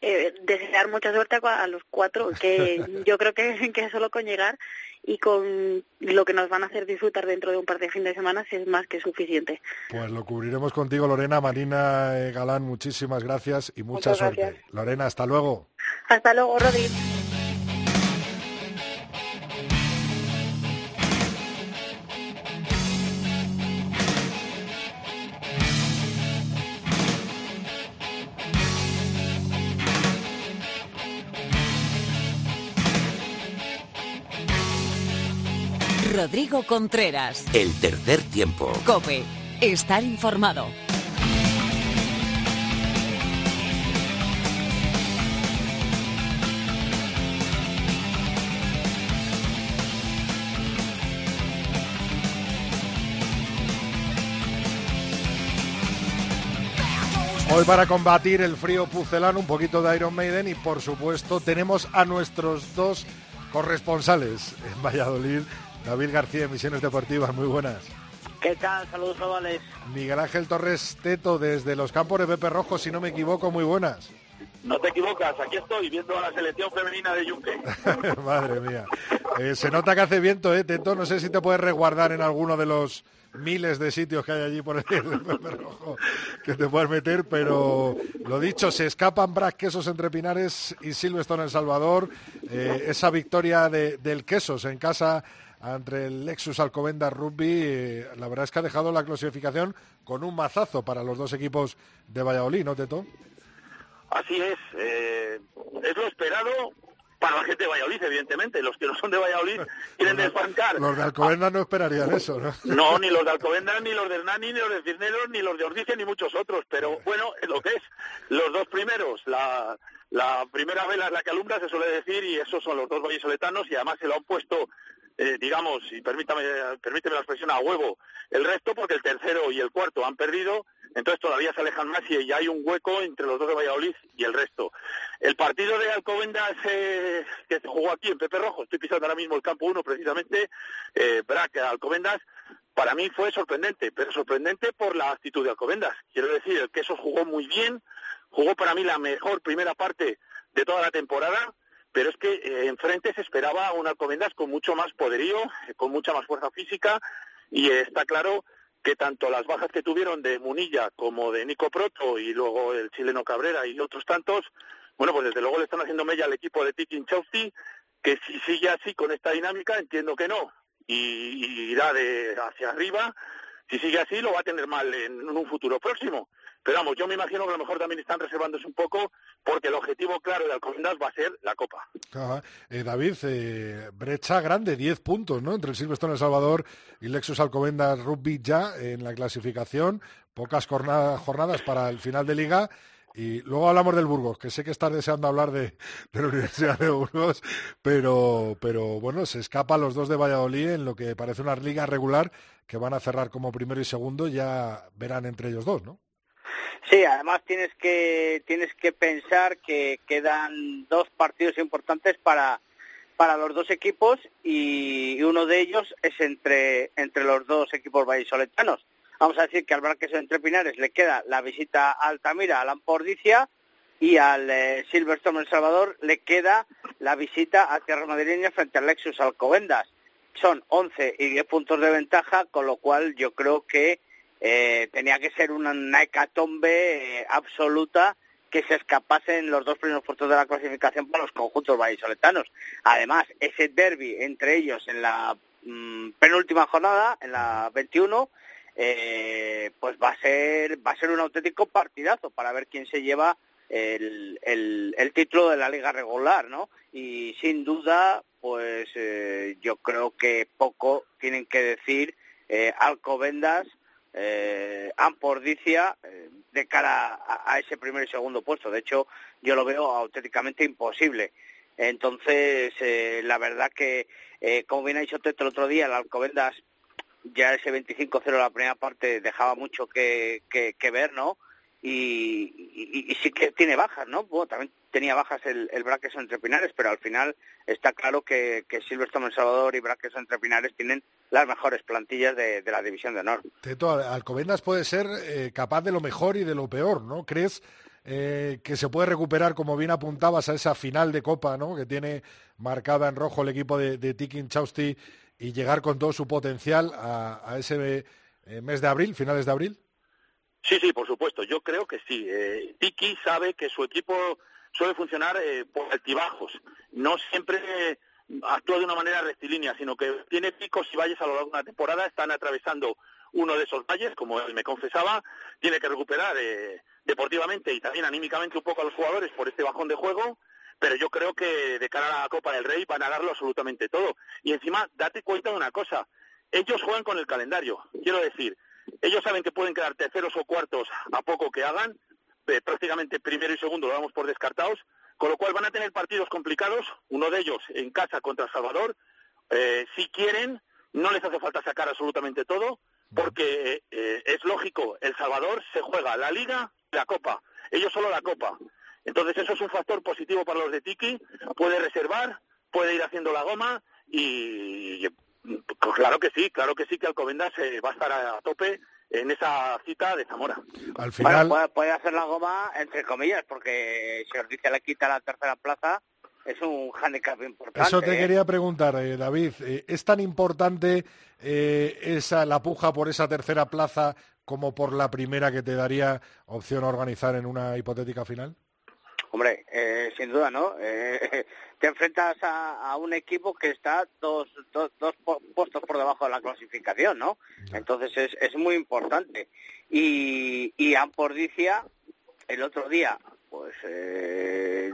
Eh, desear mucha suerte a, los cuatro, que (laughs) yo creo que, que solo con llegar y con lo que nos van a hacer disfrutar dentro de un par de fin de semana es más que suficiente. Pues lo cubriremos contigo, Lorena. Marina eh, Galán, muchísimas gracias y mucha Muchas suerte. gracias. Lorena, hasta luego. Hasta luego, Rodri. Rodrigo Contreras. El tercer tiempo. Cope. Estar informado. Hoy para combatir el frío pucelano, un poquito de Iron Maiden y por supuesto tenemos a nuestros dos corresponsales en Valladolid David García Misiones Deportivas, muy buenas. ¿Qué tal? Saludos globales. Miguel Ángel Torres Teto desde los campos de Pepe Rojo, si no me equivoco, muy buenas. No te equivocas, aquí estoy viendo a la selección femenina de Yunque. (laughs) Madre mía. Eh, se nota que hace viento, ¿eh, Teto? No sé si te puedes resguardar en alguno de los miles de sitios que hay allí por el (laughs) Pepe Rojo que te puedes meter, pero lo dicho, se escapan Brad Quesos entre Pinares y Silverstone en Salvador. Eh, esa victoria de, del Quesos en casa entre el Lexus Alcobendas Rugby, eh, la verdad es que ha dejado la clasificación con un mazazo para los dos equipos de Valladolid, ¿no, Teto? Así es, eh, es lo esperado para la gente de Valladolid, evidentemente. Los que no son de Valladolid (laughs) quieren desbancar. Los de Alcobendas no esperarían eso, ¿no? (laughs) No, ni los de Alcobendas, ni los de Hernani, ni los de Cisneros, ni los de Ordice, ni muchos otros. Pero bueno, es lo que es. Los dos primeros, la, la primera vela es la que alumbra, se suele decir, y esos son los dos vallisoletanos, y además se lo han puesto eh, digamos, y permítame, permíteme la expresión, a huevo el resto, porque el tercero y el cuarto han perdido, entonces todavía se alejan más y ya hay un hueco entre los dos de Valladolid y el resto. El partido de Alcobendas eh, que se jugó aquí en Pepe Rojo, estoy pisando ahora mismo el campo 1 precisamente, eh, Brac Alcobendas, para mí fue sorprendente, pero sorprendente por la actitud de Alcobendas. Quiero decir, el queso jugó muy bien, jugó para mí la mejor primera parte de toda la temporada, pero es que eh, enfrente se esperaba un Alcobendas con mucho más poderío, con mucha más fuerza física, y está claro que tanto las bajas que tuvieron de Munilla como de Nico Proto y luego el chileno Cabrera y otros tantos, bueno, pues desde luego le están haciendo mella al equipo de Tiki Chelsea, que si sigue así con esta dinámica, entiendo que no, y, irá de hacia arriba, si sigue así lo va a tener mal en un futuro próximo. Pero vamos, yo me imagino que a lo mejor también están reservándose un poco porque el objetivo claro de Alcobendas va a ser la Copa. Eh, David, eh, brecha grande, 10 puntos, ¿no? Entre el Silverstone El Salvador y Lexus Alcobendas Rugby ya en la clasificación. Pocas jornadas para el final de liga. Y luego hablamos del Burgos, que sé que estás deseando hablar de, de la Universidad de Burgos, pero, pero bueno, se escapan los dos de Valladolid en lo que parece una liga regular que van a cerrar como primero y segundo, ya verán entre ellos dos, ¿no? Sí, además tienes que tienes que pensar que quedan dos partidos importantes para para los dos equipos y uno de ellos es entre entre los dos equipos vallisoletanos. Vamos a decir que al Braqueso entre Pinares le queda la visita a Altamira, a Lampordicia y al eh, Silverstone El Salvador le queda la visita a Tierra Madrileña frente al Lexus Alcobendas. Son 11 y 10 puntos de ventaja, con lo cual yo creo que eh, tenía que ser una, hecatombe eh, absoluta que se escapasen los dos primeros puestos de la clasificación para los conjuntos vallisoletanos. Además, ese derby entre ellos en la mm, penúltima jornada, en la 21, eh, pues va a ser va a ser un auténtico partidazo para ver quién se lleva el, el, título de la liga regular, ¿no? Y sin duda, pues yo creo que poco tienen que decir Alcobendas eh, Ampordicia eh, de cara a, ese primer y segundo puesto. De hecho, yo lo veo auténticamente imposible. Entonces, eh, la verdad que, eh, como bien ha dicho Teto el otro día, el Alcobendas ya ese 25-0 la primera parte dejaba mucho que, que, ver, ¿no? Y, y, sí que tiene bajas, ¿no? Bueno, también tenía bajas el, el Braques entre Pinares, pero al final está claro que, que Silverstone El Salvador y Braques entre Pinares tienen las mejores plantillas de, la División de Honor. Teto, Alcobendas puede ser eh, capaz de lo mejor y de lo peor, ¿no? ¿Crees eh, que se puede recuperar, como bien apuntabas, a esa final de Copa, ¿no? Que tiene marcada en rojo el equipo de, de Tikin Chausti y llegar con todo su potencial a, ese eh, mes de abril, finales de abril? Sí, sí, por supuesto. Yo creo que sí. Tiki sabe que su equipo suele funcionar por altibajos. No siempre actúa de una manera rectilínea, sino que tiene picos y valles a lo largo de una temporada, están atravesando uno de esos valles, como él me confesaba, tiene que recuperar eh, deportivamente y también anímicamente un poco a los jugadores por este bajón de juego, pero yo creo que de cara a la Copa del Rey van a darlo absolutamente todo. Y encima, date cuenta de una cosa, ellos juegan con el calendario, quiero decir, ellos saben que pueden quedar terceros o cuartos a poco que hagan, eh, prácticamente primero y segundo lo damos por descartados, con lo cual van a tener partidos complicados, uno de ellos en casa contra Salvador. Eh, si quieren, no les hace falta sacar absolutamente todo, porque eh, es lógico, El Salvador se juega la Liga la Copa. Ellos solo la Copa. Entonces eso es un factor positivo para los de Tiki. Puede reservar, puede ir haciendo la goma y pues claro que sí, claro que sí que Alcobendas se va a estar a tope en esa cita de Zamora. Al final... Bueno, puede, puede hacer la goma entre comillas, porque si Ordicia le quita la tercera plaza, es un hándicap importante. Eso te ¿eh? quería preguntar, eh, David. Eh, ¿Es tan importante eh, esa la puja por esa tercera plaza como por la primera que te daría opción a organizar en una hipotética final? Hombre, eh, sin duda, ¿no? Eh, (laughs) te enfrentas a, a un equipo que está dos, dos, dos pu- puestos por debajo de la clasificación, ¿no? Entonces es, es muy importante. Y, y Ampordicia, el otro día, pues eh,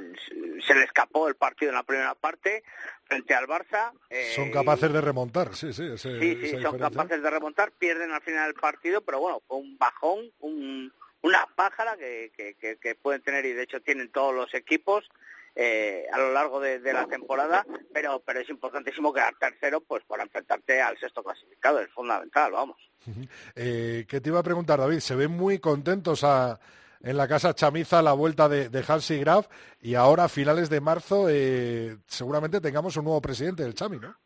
se le escapó el partido en la primera parte frente al Barça. eh, Son capaces de remontar, sí, sí. ese- Sí, sí, son diferencia. capaces de remontar, pierden al final del partido, pero bueno, fue un bajón, un- una pájara que, que, pueden tener y de hecho tienen todos los equipos eh, a lo largo de, de la temporada, pero pero es importantísimo quedar tercero pues para enfrentarte al sexto clasificado, es fundamental, vamos. Eh, ¿Qué te iba a preguntar, David? Se ven muy contentos a- en la casa Chamiza la vuelta de, de Hansi Graf y ahora a finales de marzo eh, seguramente tengamos un nuevo presidente del Chami, ¿no?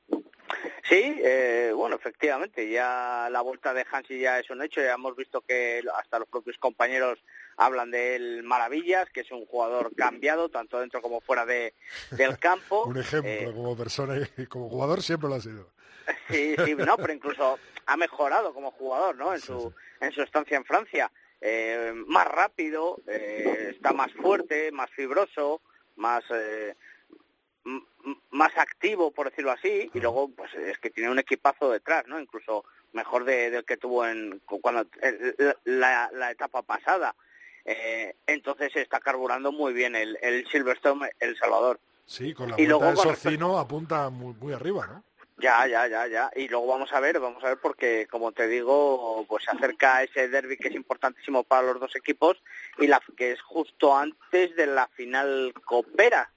Sí, eh, bueno, efectivamente, ya la vuelta de Hansi ya es un hecho, ya hemos visto que hasta los propios compañeros hablan de él maravillas, que es un jugador cambiado, tanto dentro como fuera de, del (laughs) campo. Un ejemplo Eh, como persona y como jugador siempre lo ha sido. (laughs) Sí, sí, no, pero incluso ha mejorado como jugador, ¿no? En su en su estancia en Francia, Eh, más rápido, eh, está más fuerte, más fibroso, más eh, más activo, por decirlo así, y luego pues es que tiene un equipazo detrás, ¿no? Incluso mejor de- del que tuvo en cu- cuando la, la etapa pasada. Eh, entonces está carburando muy bien el, el Silverstone El Salvador. Sí, con la Y luego de con apunta muy, muy arriba, ¿no? Ya, ya, ya, ya. Y luego vamos a ver, vamos a ver porque, como te digo, pues se acerca ese derby que es importantísimo para los dos equipos y la que es justo antes de la final copera,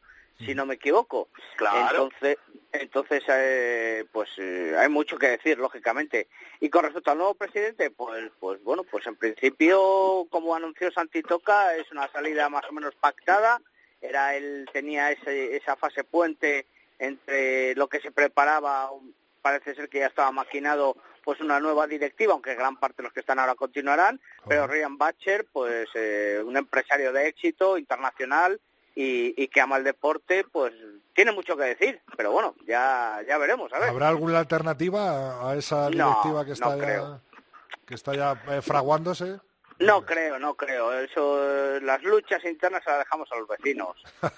si no me equivoco. Claro. Entonces, entonces eh, pues eh, hay mucho que decir, lógicamente. Y con respecto al nuevo presidente, pues, pues bueno, pues en principio, como anunció Santi Toca, es una salida más o menos pactada. Era él tenía ese, esa fase puente entre lo que se preparaba, parece ser que ya estaba maquinado pues una nueva directiva, aunque gran parte de los que están ahora continuarán, pero Ryan Batcher, pues eh, un empresario de éxito internacional y, y que ama el deporte, pues tiene mucho que decir, pero bueno, ya ya veremos, a ver. ¿Habrá alguna alternativa a- esa No, directiva que no está ya, creo. que está ya eh, fraguándose? No creo, no creo. Eso, eh, las luchas internas las dejamos a los vecinos. (laughs)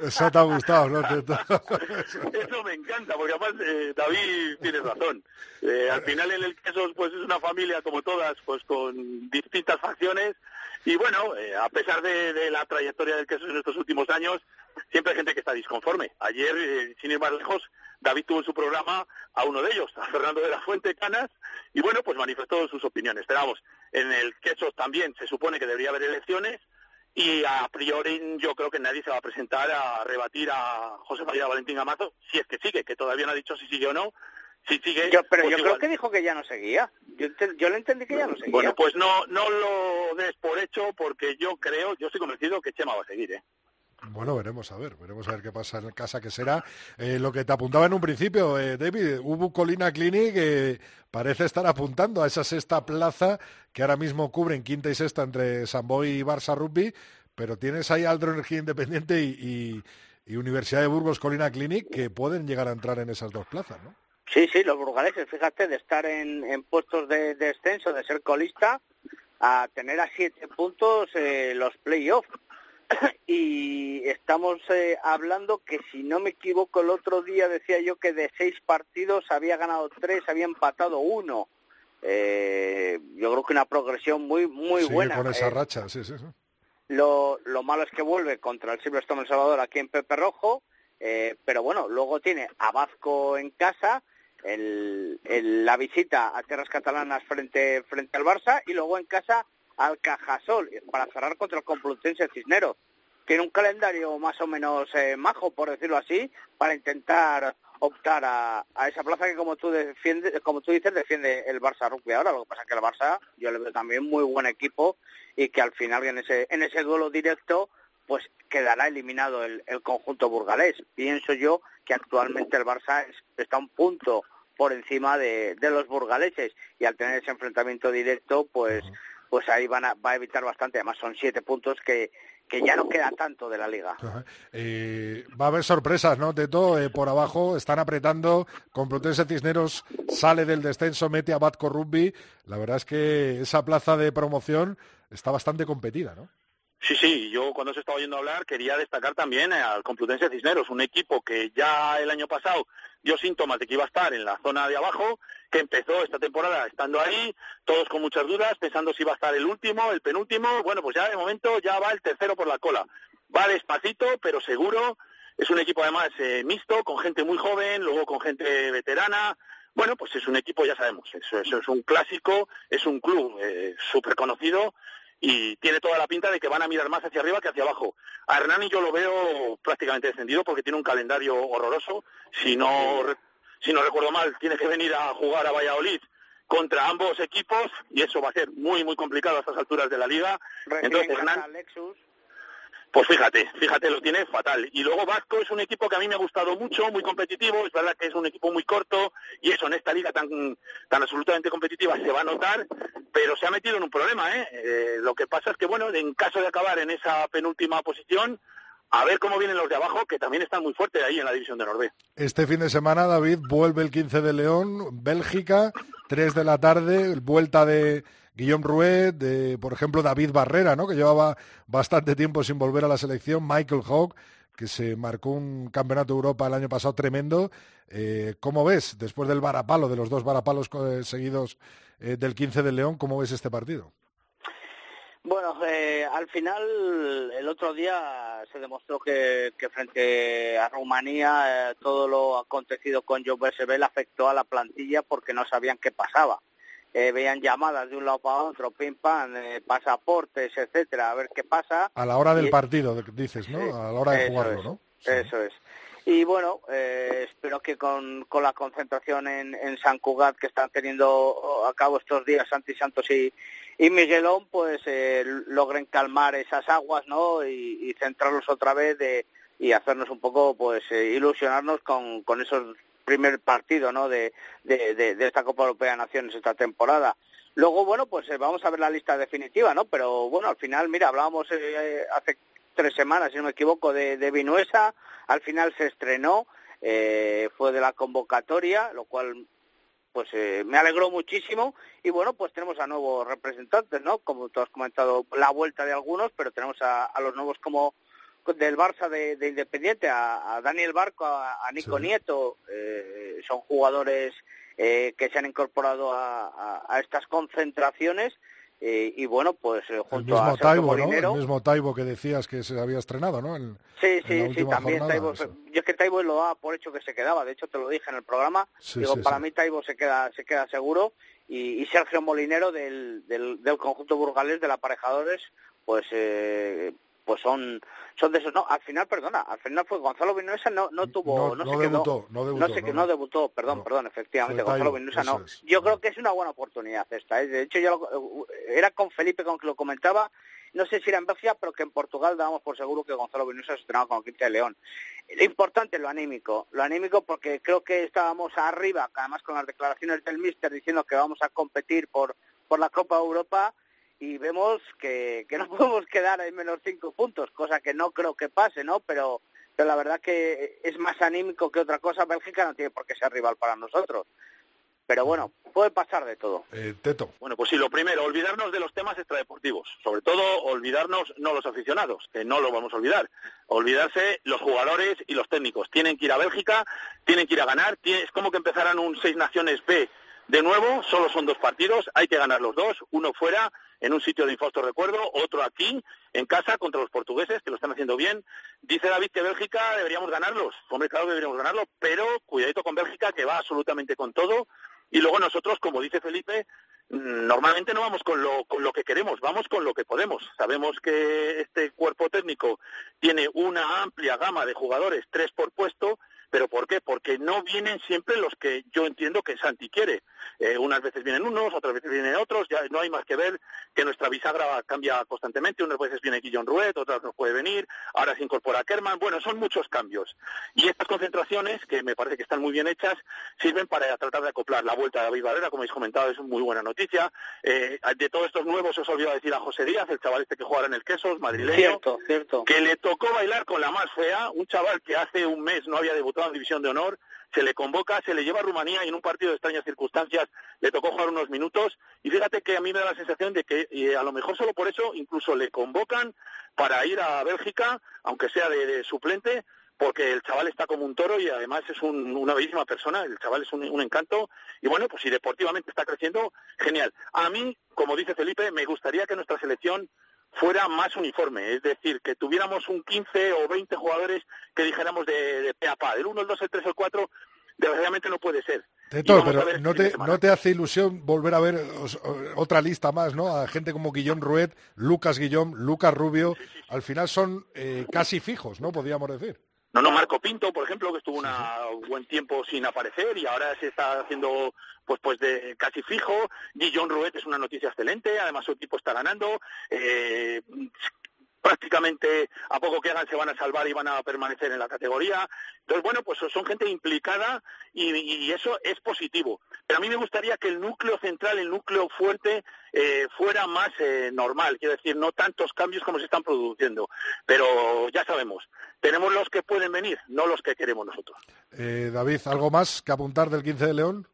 Eso te ha gustado, ¿no? Eso me encanta, porque además eh, David tiene razón. Eh, al final en el queso pues es una familia como todas, pues con distintas facciones y bueno, eh, a pesar de, la trayectoria del queso en estos últimos años, siempre hay gente que está disconforme. Ayer, eh, sin ir más lejos, David tuvo en su programa a uno de ellos, a Fernando de la Fuente Canas, y bueno, pues manifestó sus opiniones. Pero vamos, en el queso también se supone que debería haber elecciones, y a priori yo creo que nadie se va a presentar a rebatir a José María Valentín Amazo, si es que sigue, que todavía no ha dicho si sigue o no. Si sigue, Yo, pero pues yo igual. creo que dijo que ya no seguía. Yo, yo le entendí que ya no seguía. Bueno, pues no, no lo des por hecho porque yo creo, yo estoy convencido que Chema va a seguir, ¿eh? Bueno, veremos a ver, veremos a ver qué pasa en casa que será. Eh, lo que te apuntaba en un principio, eh, David, hubo Colina Clinic que parece estar apuntando a esa sexta plaza que ahora mismo cubren quinta y sexta entre Samboy y Barça Rugby, pero tienes ahí Aldro Energía Independiente y, y- y Universidad de Burgos Colina Clinic que pueden llegar a entrar en esas dos plazas, ¿no? Sí, sí, los burgaleses, fíjate, de estar en, en puestos de, de descenso, de ser colista, a tener a siete puntos eh, los playoffs. (coughs) y estamos eh, hablando que, si no me equivoco, el otro día decía yo que de seis partidos había ganado tres, había empatado uno. Eh, yo creo que una progresión muy muy buena. con esa Eh, racha, sí, sí, sí. lo, lo malo es que vuelve contra el Silverstone El Salvador aquí en Pepe Rojo, eh, pero bueno, luego tiene a Vasco en casa, el, la visita a tierras catalanas frente, frente al Barça y luego en casa al Cajasol para cerrar contra el Complutense Cisneros. Tiene un calendario más o menos eh, majo, por decirlo así, para intentar optar a, a esa plaza que como tú defiendes, como tú dices, defiende el Barça Rugby ahora. Lo que pasa es que el Barça yo le veo también muy buen equipo y que al final en ese, en ese duelo directo pues quedará eliminado el, el conjunto burgalés. Pienso yo que actualmente el Barça es- está un punto por encima de, de los burgaleses y al tener ese enfrentamiento directo pues pues ahí van a, va a evitar bastante. Además son siete puntos que, que ya no queda tanto de la liga. Eh, va a haber sorpresas, ¿no? Teto, eh, por abajo están apretando. Complutense Cisneros sale del descenso, mete a Batco Rugby. La verdad es que esa plaza de promoción está bastante competida, ¿no? Sí, sí, yo cuando se estaba oyendo hablar quería destacar también al Complutense Cisneros, un equipo que ya el año pasado dio síntomas de que iba a estar en la zona de abajo, que empezó esta temporada estando ahí, todos con muchas dudas, pensando si iba a estar el último, el penúltimo, bueno, pues ya de momento ya va el tercero por la cola. Va despacito, pero seguro, es un equipo además eh, mixto, con gente muy joven, luego con gente veterana, bueno, pues es un equipo, ya sabemos, eso, eso es un clásico, es un club eh, súper conocido y tiene toda la pinta de que van a mirar más hacia arriba que hacia abajo. A Hernani yo lo veo prácticamente descendido porque tiene un calendario horroroso. Si no, si no recuerdo mal, tiene que venir a jugar a Valladolid contra ambos equipos y eso va a ser muy, muy complicado a estas alturas de la liga. Entonces, Hernán- Lexus. Pues fíjate, fíjate, lo tiene fatal. Y luego Vasco es un equipo que a mí me ha gustado mucho, muy competitivo, es verdad que es un equipo muy corto y eso en esta liga tan, tan absolutamente competitiva se va a notar, pero se ha metido en un problema, ¿eh? Eh, Lo que pasa es que, bueno, en caso de acabar en esa penúltima posición, a ver cómo vienen los de abajo, que también están muy fuertes ahí en la división de Noruega. Este fin de semana, David, vuelve el 15 de León, Bélgica, 3 de la tarde, vuelta de Guillaume Rouet, por ejemplo, David Barrera, ¿no? que llevaba bastante tiempo sin volver a la selección, Michael Hogg, que se marcó un campeonato de Europa el año pasado tremendo. Eh, ¿Cómo ves, después del varapalo, de los dos varapalos eh, seguidos eh, del 15 de León, cómo ves este partido? Bueno, al final el otro día se demostró que, frente a Rumanía todo lo acontecido con Joe Bersebel afectó a la plantilla porque no sabían qué pasaba. Eh, veían llamadas de un lado para otro, pim pam, eh, pasaportes, etcétera, a ver qué pasa. A la hora del Y- partido, dices, ¿no? A la hora de jugarlo, es, ¿no? Eso es. Y bueno, eh, espero que con, con la concentración en, en San Cugat que están teniendo a cabo estos días Santi Santos y, y Miguelón, pues eh, logren calmar esas aguas, ¿no? Y, y centrarlos otra vez de, y hacernos un poco, pues, eh, ilusionarnos con, con esos primer partido, ¿no? De, de, esta Copa Europea de Naciones esta temporada. Luego, bueno, pues eh, vamos a ver la lista definitiva, ¿no? Pero bueno, al final, mira, hablábamos eh, hace tres semanas, si no me equivoco, de, de Vinuesa, al final se estrenó, eh, fue de la convocatoria, lo cual pues eh, me alegró muchísimo y bueno, pues tenemos a nuevos representantes, ¿no? Como tú has comentado, la vuelta de algunos, pero tenemos a, a los nuevos como del Barça de, de Independiente, a, a Daniel Barco, a, a Nico Nieto, eh, son jugadores eh, que se han incorporado a, a- a estas concentraciones eh, y bueno, pues eh, El junto a mismo Sergio Taibo, ¿no? Molinero, El mismo Taibo que decías que se había estrenado, ¿no? En- Sí, en sí, sí, también jornada, Taibo. eso. Yo es que Taibo lo daba por hecho que se quedaba, de hecho te lo dije en el programa. Sí, Digo, sí, para sí. mí Taibo se queda, se queda seguro. Y, y Sergio Molinero del, del, del conjunto burgalés del aparejadores, pues eh, pues son son de esos no al final perdona al final fue Gonzalo Vinuesa no no No- tuvo no, no se quedó, debutó, no debutó, no, que- no. no debutó perdón perdón efectivamente Gonzalo Vinuesa no es. yo creo que es una buena oportunidad esta ¿eh? de hecho ya lo- era con Felipe con que lo comentaba no sé si era en Bélgica, pero que en Portugal dábamos por seguro que Gonzalo Vinuesa se estrenaba con Quinta de León. Lo importante lo anímico, lo anímico porque creo que estábamos arriba, además con las declaraciones del Mister diciendo que vamos a competir por, por la Copa Europa y vemos que, que no (laughs) podemos quedar en menos cinco puntos, cosa que no creo que pase, ¿no? Pero, pero la verdad que es más anímico que otra cosa. Bélgica no tiene por qué ser rival para nosotros. Pero bueno, puede pasar de todo. Eh, Teto. Bueno, pues sí, lo primero, olvidarnos de los temas extradeportivos. Sobre todo, olvidarnos, no los aficionados, que no lo vamos a olvidar. Olvidarse los jugadores y los técnicos. Tienen que ir a Bélgica, tienen que ir a ganar. tiene- Es como que empezaran un Seis Naciones B de nuevo, solo son dos partidos, hay que ganar los dos, uno fuera, en un sitio de infausto recuerdo, otro aquí, en casa, contra los portugueses, que lo están haciendo bien. Dice David que Bélgica deberíamos ganarlos. Hombre, claro que deberíamos ganarlo, pero cuidadito con Bélgica, que va absolutamente con todo. Y luego nosotros, como dice Felipe, mm, normalmente no vamos con lo, con lo que queremos, vamos con lo que podemos. Sabemos que este cuerpo técnico tiene una amplia gama de jugadores, tres por puesto, ¿Pero por qué? Porque no vienen siempre los que yo entiendo que Santi quiere. Eh, unas veces vienen unos, otras veces vienen otros, ya no hay más que ver que nuestra bisagra cambia constantemente, unas veces viene Guillón Ruet, otras no puede venir, ahora se incorpora Kerman, bueno, son muchos cambios. Y estas concentraciones, que me parece que están muy bien hechas, sirven para tratar de acoplar la vuelta de David Valera, como habéis comentado, es muy buena noticia. Eh, de todos estos nuevos os olvidado decir a José Díaz, el chaval este que jugará en el Quesos, madrileño, Cierto, cierto. que le tocó bailar con la más fea, un chaval que hace un mes no había debutado División de Honor, se le convoca, se le lleva a Rumanía y en un partido de extrañas circunstancias le tocó jugar unos minutos y fíjate que a mí me da la sensación de que eh, a lo mejor solo por eso incluso le convocan para ir a Bélgica, aunque sea de, de suplente, porque el chaval está como un toro y además es un- una bellísima persona, el chaval es un, un encanto y bueno, pues si deportivamente está creciendo, genial. A mí, como dice Felipe, me gustaría que nuestra selección fuera más uniforme, es decir, que tuviéramos un 15 o 20 jugadores que dijéramos de, de pe a pa, del 1, el 2, el 3, el 4, desgraciadamente no puede ser. Teto, pero ¿no te. ¿no te hace ilusión volver a ver os- otra lista más, ¿no? A gente como Guillón Ruet, Lucas Guillón, Lucas Rubio, al final son eh, casi fijos, ¿no? Podríamos decir. No, no, Marco Pinto, por ejemplo, que estuvo un buen tiempo sin aparecer y ahora se está haciendo pues pues de casi fijo. Guillón Ruet es una noticia excelente, además su equipo está ganando. Eh, prácticamente a poco que hagan se van a salvar y van a permanecer en la categoría. Entonces, bueno, pues son gente implicada y, y eso es positivo. Pero a mí me gustaría que el núcleo central, el núcleo fuerte, eh, fuera más eh, normal, quiero decir, no tantos cambios como se están produciendo. Pero ya sabemos, tenemos los que pueden venir, no los que queremos nosotros. Eh, David, ¿algo más que apuntar del 15 de León?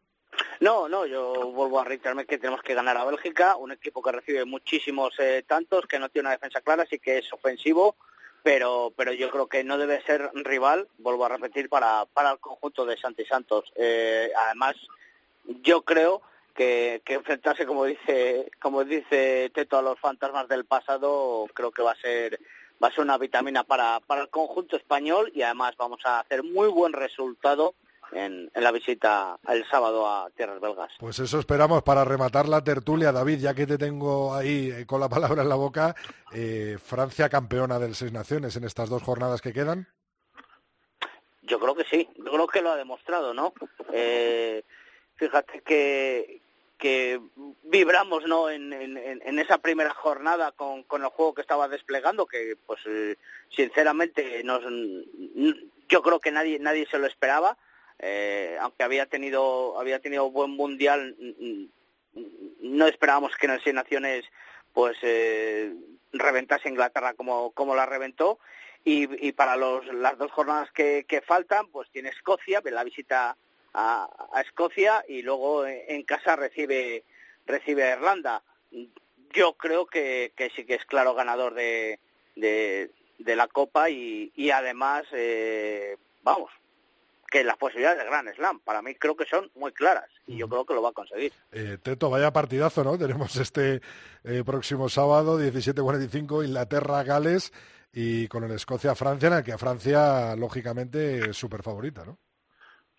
No, no, yo vuelvo a reiterarme que tenemos que ganar a Bélgica, un equipo que recibe muchísimos eh, tantos, que no tiene una defensa clara, sí que es ofensivo, pero pero yo creo que no debe ser rival, vuelvo a repetir, para, para el conjunto de Santi Santos. Eh, además, yo creo que, que enfrentarse, como dice como dice Teto, a los fantasmas del pasado, creo que va a ser va a ser una vitamina para, para el conjunto español y además vamos a hacer muy buen resultado en, en la visita el sábado a tierras belgas. Pues eso esperamos para rematar la tertulia, David, ya que te tengo ahí eh, con la palabra en la boca. eh, Francia campeona del Seis Naciones en estas dos jornadas que quedan. Yo creo que sí, yo creo que lo ha demostrado, ¿no? Eh, fíjate que, que vibramos, ¿no? En, en, en esa primera jornada con, con el juego que estaba desplegando, que pues eh, sinceramente nos, yo creo que nadie nadie se lo esperaba, eh, aunque había tenido había tenido buen mundial, no esperábamos que en el Seis Naciones pues eh, reventase Inglaterra como, como la reventó y, y para los, las dos jornadas que, que faltan pues tiene Escocia, la visita a, a Escocia y luego en casa recibe recibe a Irlanda. Yo creo que, que sí que es claro ganador de, de, de la Copa y, y además, eh, vamos, que las posibilidades de Gran Slam para mí creo que son muy claras y yo creo que lo va a conseguir. Eh, Teto, vaya partidazo, ¿no? (laughs) Tenemos este eh, próximo sábado, 17.45, Inglaterra-Gales y con el Escocia-Francia, en el que Francia, lógicamente, es súper favorita, ¿no?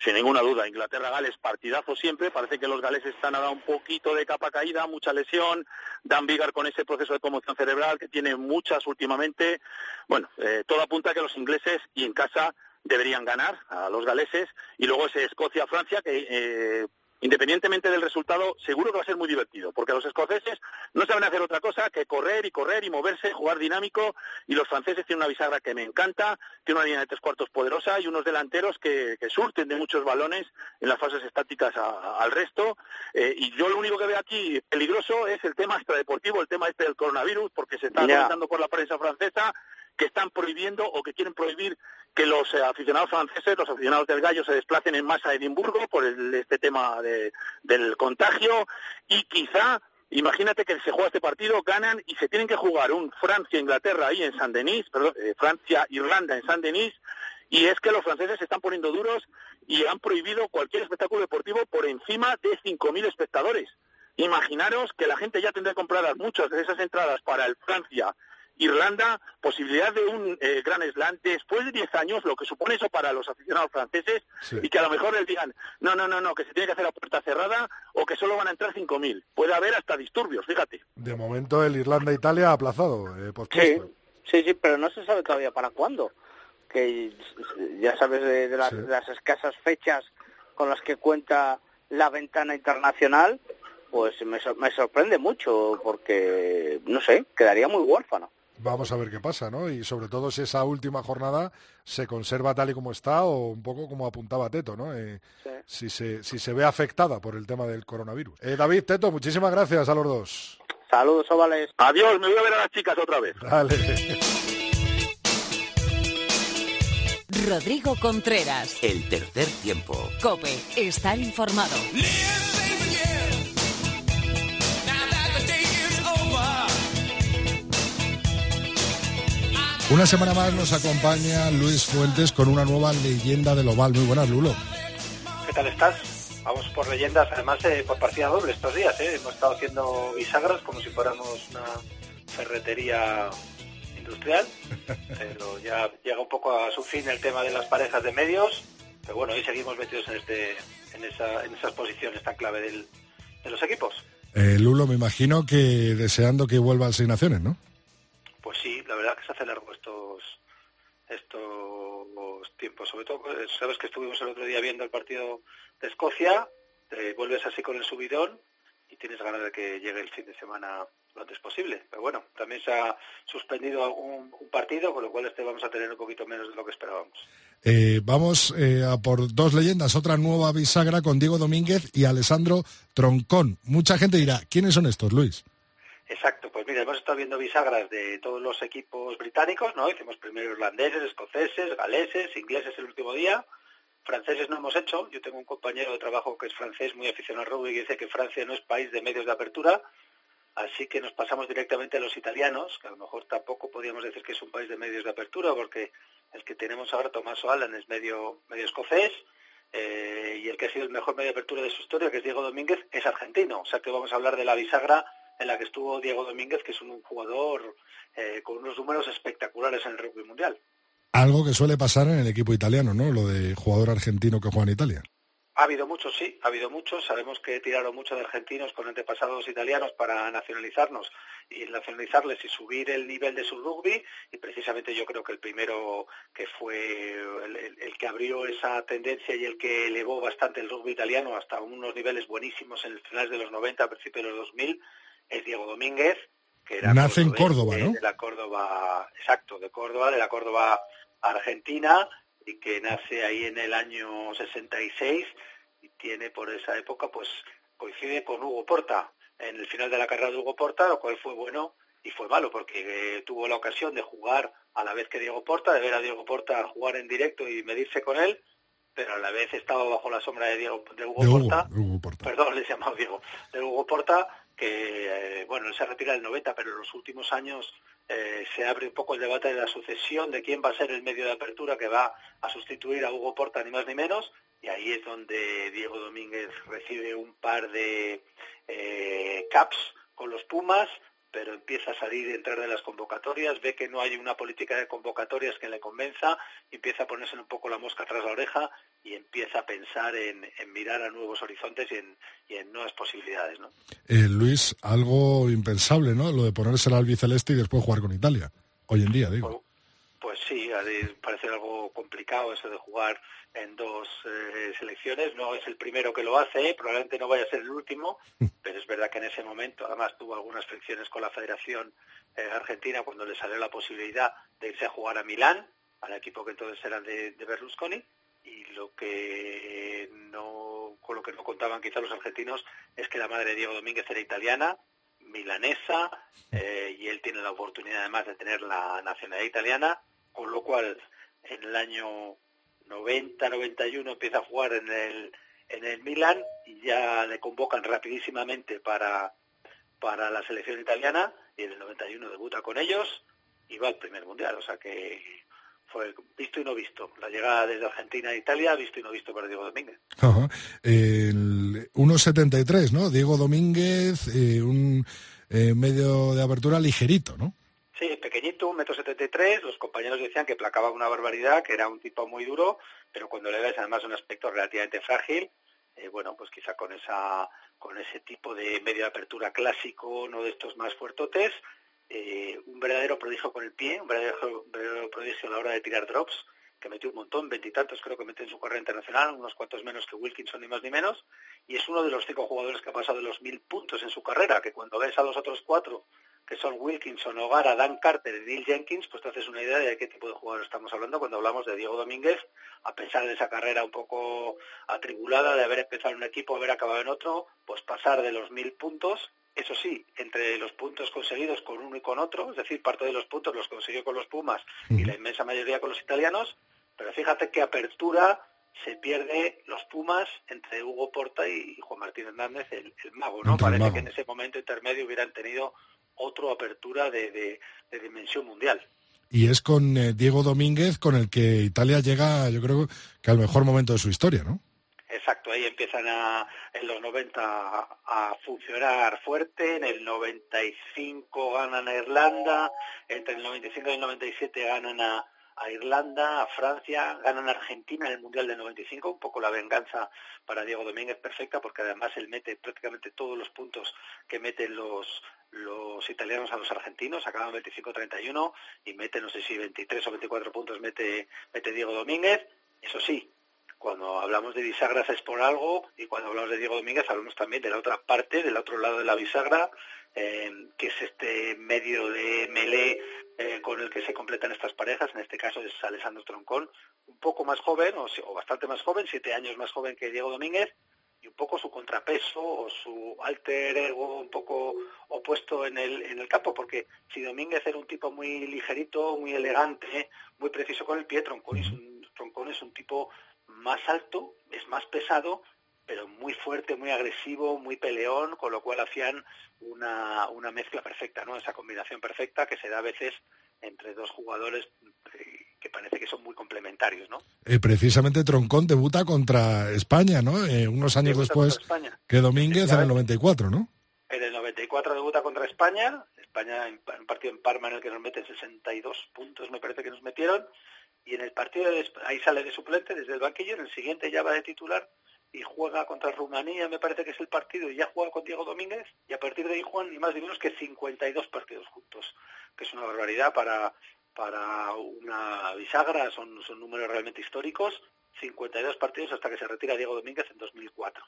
Sin ninguna duda, Inglaterra-Gales, partidazo siempre. Parece que los galeses están ahora un poquito de capa caída, mucha lesión. Dan Vigar con ese proceso de conmoción cerebral que tiene muchas últimamente. Bueno, eh, todo apunta a que los ingleses y en casa deberían ganar a los galeses. Y luego ese Escocia-Francia que eh, independientemente del resultado, seguro que va a ser muy divertido, porque los escoceses no saben hacer otra cosa que correr y correr y moverse, jugar dinámico, y los franceses tienen una bisagra que me encanta, tiene una línea de tres cuartos poderosa y unos delanteros que, que surten de muchos balones en las fases estáticas a, a, al resto, eh, y yo lo único que veo aquí peligroso es el tema extradeportivo, el tema este del coronavirus, porque se está comentando por la prensa francesa que están prohibiendo o que quieren prohibir que los eh, aficionados franceses, los aficionados del Gallo, se desplacen en masa a Edimburgo por el- este tema de- del contagio y quizá, imagínate que se juega este partido, ganan y se tienen que jugar un Francia-Inglaterra ahí en San Denis, perdón, eh, Francia-Irlanda en San Denis y es que los franceses se están poniendo duros y han prohibido cualquier espectáculo deportivo por encima de 5.000 espectadores. Imaginaros que la gente ya tendrá compradas muchas de esas entradas para el Francia Irlanda, posibilidad de un eh, gran slam después de 10 años, lo que supone eso para los aficionados franceses, Sí. y que a lo mejor les digan, no, no, no, no, que se tiene que hacer a puerta cerrada o que solo van a entrar 5.000. Puede haber hasta disturbios, fíjate. De momento el Irlanda-Italia aplazado, eh, Sí, pospuesto. sí, sí, pero no se sabe todavía para cuándo. que ya sabes de, de las, de las escasas fechas con las que cuenta la ventana internacional, pues me, sor- me sorprende mucho porque, no sé, quedaría muy huérfano. Vamos a ver qué pasa, ¿no? Y sobre todo si esa última jornada se conserva tal y como está o un poco como apuntaba Teto, ¿no? Eh, si, se, si se ve afectada por el tema del coronavirus. Eh, David, Teto, muchísimas gracias a los dos. Saludos, ovales. Adiós, me voy a ver a las chicas otra vez. Dale. Rodrigo Contreras. El tercer tiempo. Cope, estar informado. Una semana más nos acompaña Luis Fuentes con una nueva leyenda del oval. Muy buenas, Lulo. ¿Qué tal estás? Vamos por leyendas, además eh, por partida doble estos días. ¿eh? Hemos estado haciendo bisagras como si fuéramos una ferretería industrial, (laughs) pero ya llega un poco a su fin el tema de las parejas de medios. Pero bueno, hoy seguimos metidos en, este, en, esa, en esas posiciones tan clave del- de los equipos. Eh, Lulo, me imagino que deseando que vuelva a asignaciones, ¿no? Pues sí, la verdad que se hace largo estos estos tiempos. Sobre todo, eh, sabes que estuvimos el otro día viendo el partido de Escocia, te vuelves así con el subidón y tienes ganas de que llegue el fin de semana lo antes posible. Pero bueno, también se ha suspendido un, un partido, con lo cual este vamos a tener un poquito menos de lo que esperábamos. Eh, vamos eh, a por dos leyendas, otra nueva bisagra con Diego Domínguez y Alessandro Troncón. Mucha gente dirá, ¿quiénes son estos, Luis? Exacto, pues mira, hemos estado viendo bisagras de todos los equipos británicos, ¿no? Hicimos primero irlandeses, escoceses, galeses, ingleses el último día, franceses no hemos hecho. Yo tengo un compañero de trabajo que es francés, muy aficionado al rugby, que dice que Francia no es país de medios de apertura, así que nos pasamos directamente a los italianos, que a lo mejor tampoco podríamos decir que es un país de medios de apertura, porque el que tenemos ahora, Tommaso Allan, es medio, medio escocés, eh, y el que ha sido el mejor medio de apertura de su historia, que es Diego Domínguez, es argentino. O sea que vamos a hablar de la bisagra en la que estuvo Diego Domínguez, que es un jugador eh, con unos números espectaculares en el rugby mundial. Algo que suele pasar en el equipo italiano, ¿no? Lo de jugador argentino que juega en Italia. Ha habido muchos, sí, ha habido muchos. Sabemos que tiraron mucho de argentinos con antepasados italianos para nacionalizarnos y nacionalizarles y subir el nivel de su rugby. Y precisamente yo creo que el primero que fue el, el- el que abrió esa tendencia y el que elevó bastante el rugby italiano hasta unos niveles buenísimos en el finales de los 90, a principios de los 2000, es Diego Domínguez, que era Nace en Córdoba, de- ¿no? de la Córdoba, exacto, de Córdoba, de la Córdoba argentina, y que nace ahí en el año 66 y tiene por esa época, pues coincide con Hugo Porta en el final de la carrera de Hugo Porta, lo cual fue bueno y fue malo porque eh, tuvo la ocasión de jugar a la vez que Diego Porta, de ver a Diego Porta jugar en directo y medirse con él, pero a la vez estaba bajo la sombra de Diego de Hugo De Hugo, Porta de Hugo Porta. perdón, le he llamado Diego, de Hugo Porta, que, eh, bueno, él se retira del 90, pero en los últimos años eh, se abre un poco el debate de la sucesión, de quién va a ser el medio de apertura que va a sustituir a Hugo Porta, ni más ni menos, y ahí es donde Diego Domínguez recibe un par de eh, caps con los Pumas, pero empieza a salir y entrar de las convocatorias, ve que no hay una política de convocatorias que le convenza, empieza a ponerse un poco la mosca tras la oreja y empieza a pensar en, en mirar a nuevos horizontes y en, y en nuevas posibilidades. ¿no? Eh, Luis, algo impensable, ¿no? Lo de ponerse el albiceleste y después jugar con Italia. Hoy en día, digo. Pues sí, a mí parece algo complicado eso de jugar en dos eh, selecciones. No es el primero que lo hace, probablemente no vaya a ser el último, (laughs) pero es verdad que en ese momento además tuvo algunas fricciones con la Federación eh, Argentina cuando le salió la posibilidad de irse a jugar a Milán, al equipo que entonces era de, de Berlusconi, y lo que no, con lo que no contaban quizá los argentinos es que la madre de Diego Domínguez era italiana, milanesa, eh, y él tiene la oportunidad además de tener la nacionalidad italiana, con lo cual en el año 90-91 empieza a jugar en el en el Milan y ya le convocan rapidísimamente para para la selección italiana y en el 91 debuta con ellos y va al primer mundial, o sea que fue visto y no visto. La llegada desde Argentina a Italia, visto y no visto para Diego Domínguez. Ajá. El 1.73, ¿no? Diego Domínguez, eh, un eh, medio de apertura ligerito, ¿no? Sí, pequeñito, un metro setenta y tres, los compañeros decían que placaba una barbaridad, que era un tipo muy duro, pero cuando le ves además un aspecto relativamente frágil, eh, bueno, pues quizá con esa con ese tipo de medio de apertura clásico, no de estos más fuertotes, eh, un verdadero prodigio con el pie, un verdadero, un verdadero prodigio a la hora de tirar drops, que metió un montón, veintitantos creo que metió en su carrera internacional, unos cuantos menos que Wilkinson ni más ni menos, y es uno de los cinco jugadores que ha pasado de los mil puntos en su carrera, que cuando ves a los otros cuatro, que son Wilkinson, O'Gara, Dan Carter y Neil Jenkins, pues te haces una idea de qué tipo de jugador estamos hablando cuando hablamos de Diego Domínguez, a pesar de esa carrera un poco atribulada, de haber empezado en un equipo, haber acabado en otro, pues pasar de los mil puntos eso sí, entre los puntos conseguidos con uno y con otro, es decir, parte de los puntos los consiguió con los Pumas y la inmensa mayoría con los italianos, pero fíjate qué apertura se pierde los Pumas entre Hugo Porta y Juan Martín Hernández, el, mago, ¿no? Parece que en ese momento intermedio hubieran tenido otra apertura de, dimensión mundial. Y es con eh, Diego Domínguez con el que Italia llega, yo creo que al mejor momento de su historia, ¿no? Exacto, ahí empiezan a, en los 90 a, funcionar fuerte, en el 95 ganan a Irlanda, entre el 95 y el 97 ganan a, Irlanda, a Francia, ganan a Argentina en el Mundial del 95, un poco la venganza para Diego Domínguez perfecta, porque además él mete prácticamente todos los puntos que meten los, los italianos a los argentinos, acaban 25-31 y mete, no sé si 23 o 24 puntos mete, mete Diego Domínguez, eso sí, cuando hablamos de bisagras es por algo y cuando hablamos de Diego Domínguez hablamos también de la otra parte, del otro lado de la bisagra, eh, que es este medio de melé eh, con el que se completan estas parejas, en este caso es Alessandro Troncón, un poco más joven o, bastante más joven, siete años más joven que Diego Domínguez, y un poco su contrapeso o su alter ego un poco opuesto en el, en el campo, porque si Domínguez era un tipo muy ligerito, muy elegante, muy preciso con el pie, Troncón es un, Troncón es un tipo más alto, es más pesado, pero muy fuerte, muy agresivo, muy peleón, con lo cual hacían una, una mezcla perfecta, ¿no? Esa combinación perfecta que se da a veces entre dos jugadores eh, que parece que son muy complementarios, ¿no? Eh, precisamente Troncón debuta contra España, ¿no? Eh, unos años después que Domínguez en el 94, ¿no? En el 94 debuta contra España, España en un partido en Parma en el que nos meten 62 puntos, me parece que nos metieron, y en el partido de, ahí sale de suplente desde el banquillo, en el siguiente ya va de titular y juega contra Rumanía, me parece que es el partido, y ya juega con Diego Domínguez, y a partir de ahí juegan ni más ni menos que 52 partidos juntos, que es una barbaridad para, para una bisagra, son, son números realmente históricos, 52 partidos hasta que se retira Diego Domínguez en 2004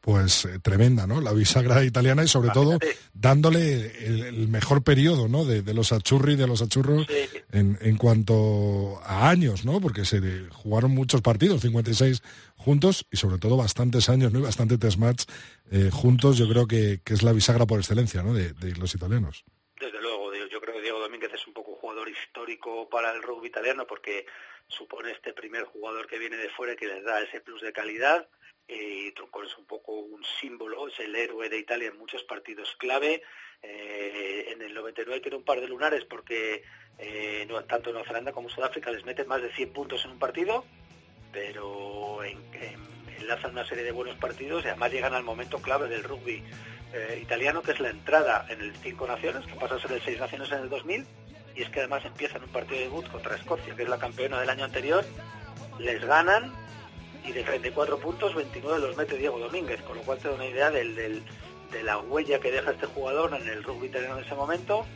pues eh, tremenda, ¿no? La bisagra italiana y sobre todo dándole el, mejor periodo, ¿no? De, los achurri, de los achurros en, cuanto a años, ¿no? Porque se jugaron muchos partidos, 56 juntos y sobre todo bastantes años, ¿no? Y bastante test match eh, juntos, yo creo que, es la bisagra por excelencia, ¿no? De, los italianos. Desde luego, yo creo que Diego Domínguez es un poco histórico para el rugby italiano porque supone este primer jugador que viene de fuera que les da ese plus de calidad y Troncón es un poco un símbolo, es el héroe de Italia en muchos partidos clave. Eh, en el 99 tiene un par de lunares porque eh, no, tanto Nueva Zelanda como Sudáfrica les meten más de 100 puntos en un partido, pero enlazan una serie de buenos partidos y además llegan al momento clave del rugby eh, italiano, que es la entrada en el Cinco Naciones, que pasa a ser el Seis Naciones en el 2000, y es que además empiezan un partido de debut contra Escocia, que es la campeona del año anterior, les ganan y de 34 puntos 29 los mete Diego Domínguez, con lo cual te da una idea del, de la huella que deja este jugador en el rugby italiano en ese momento,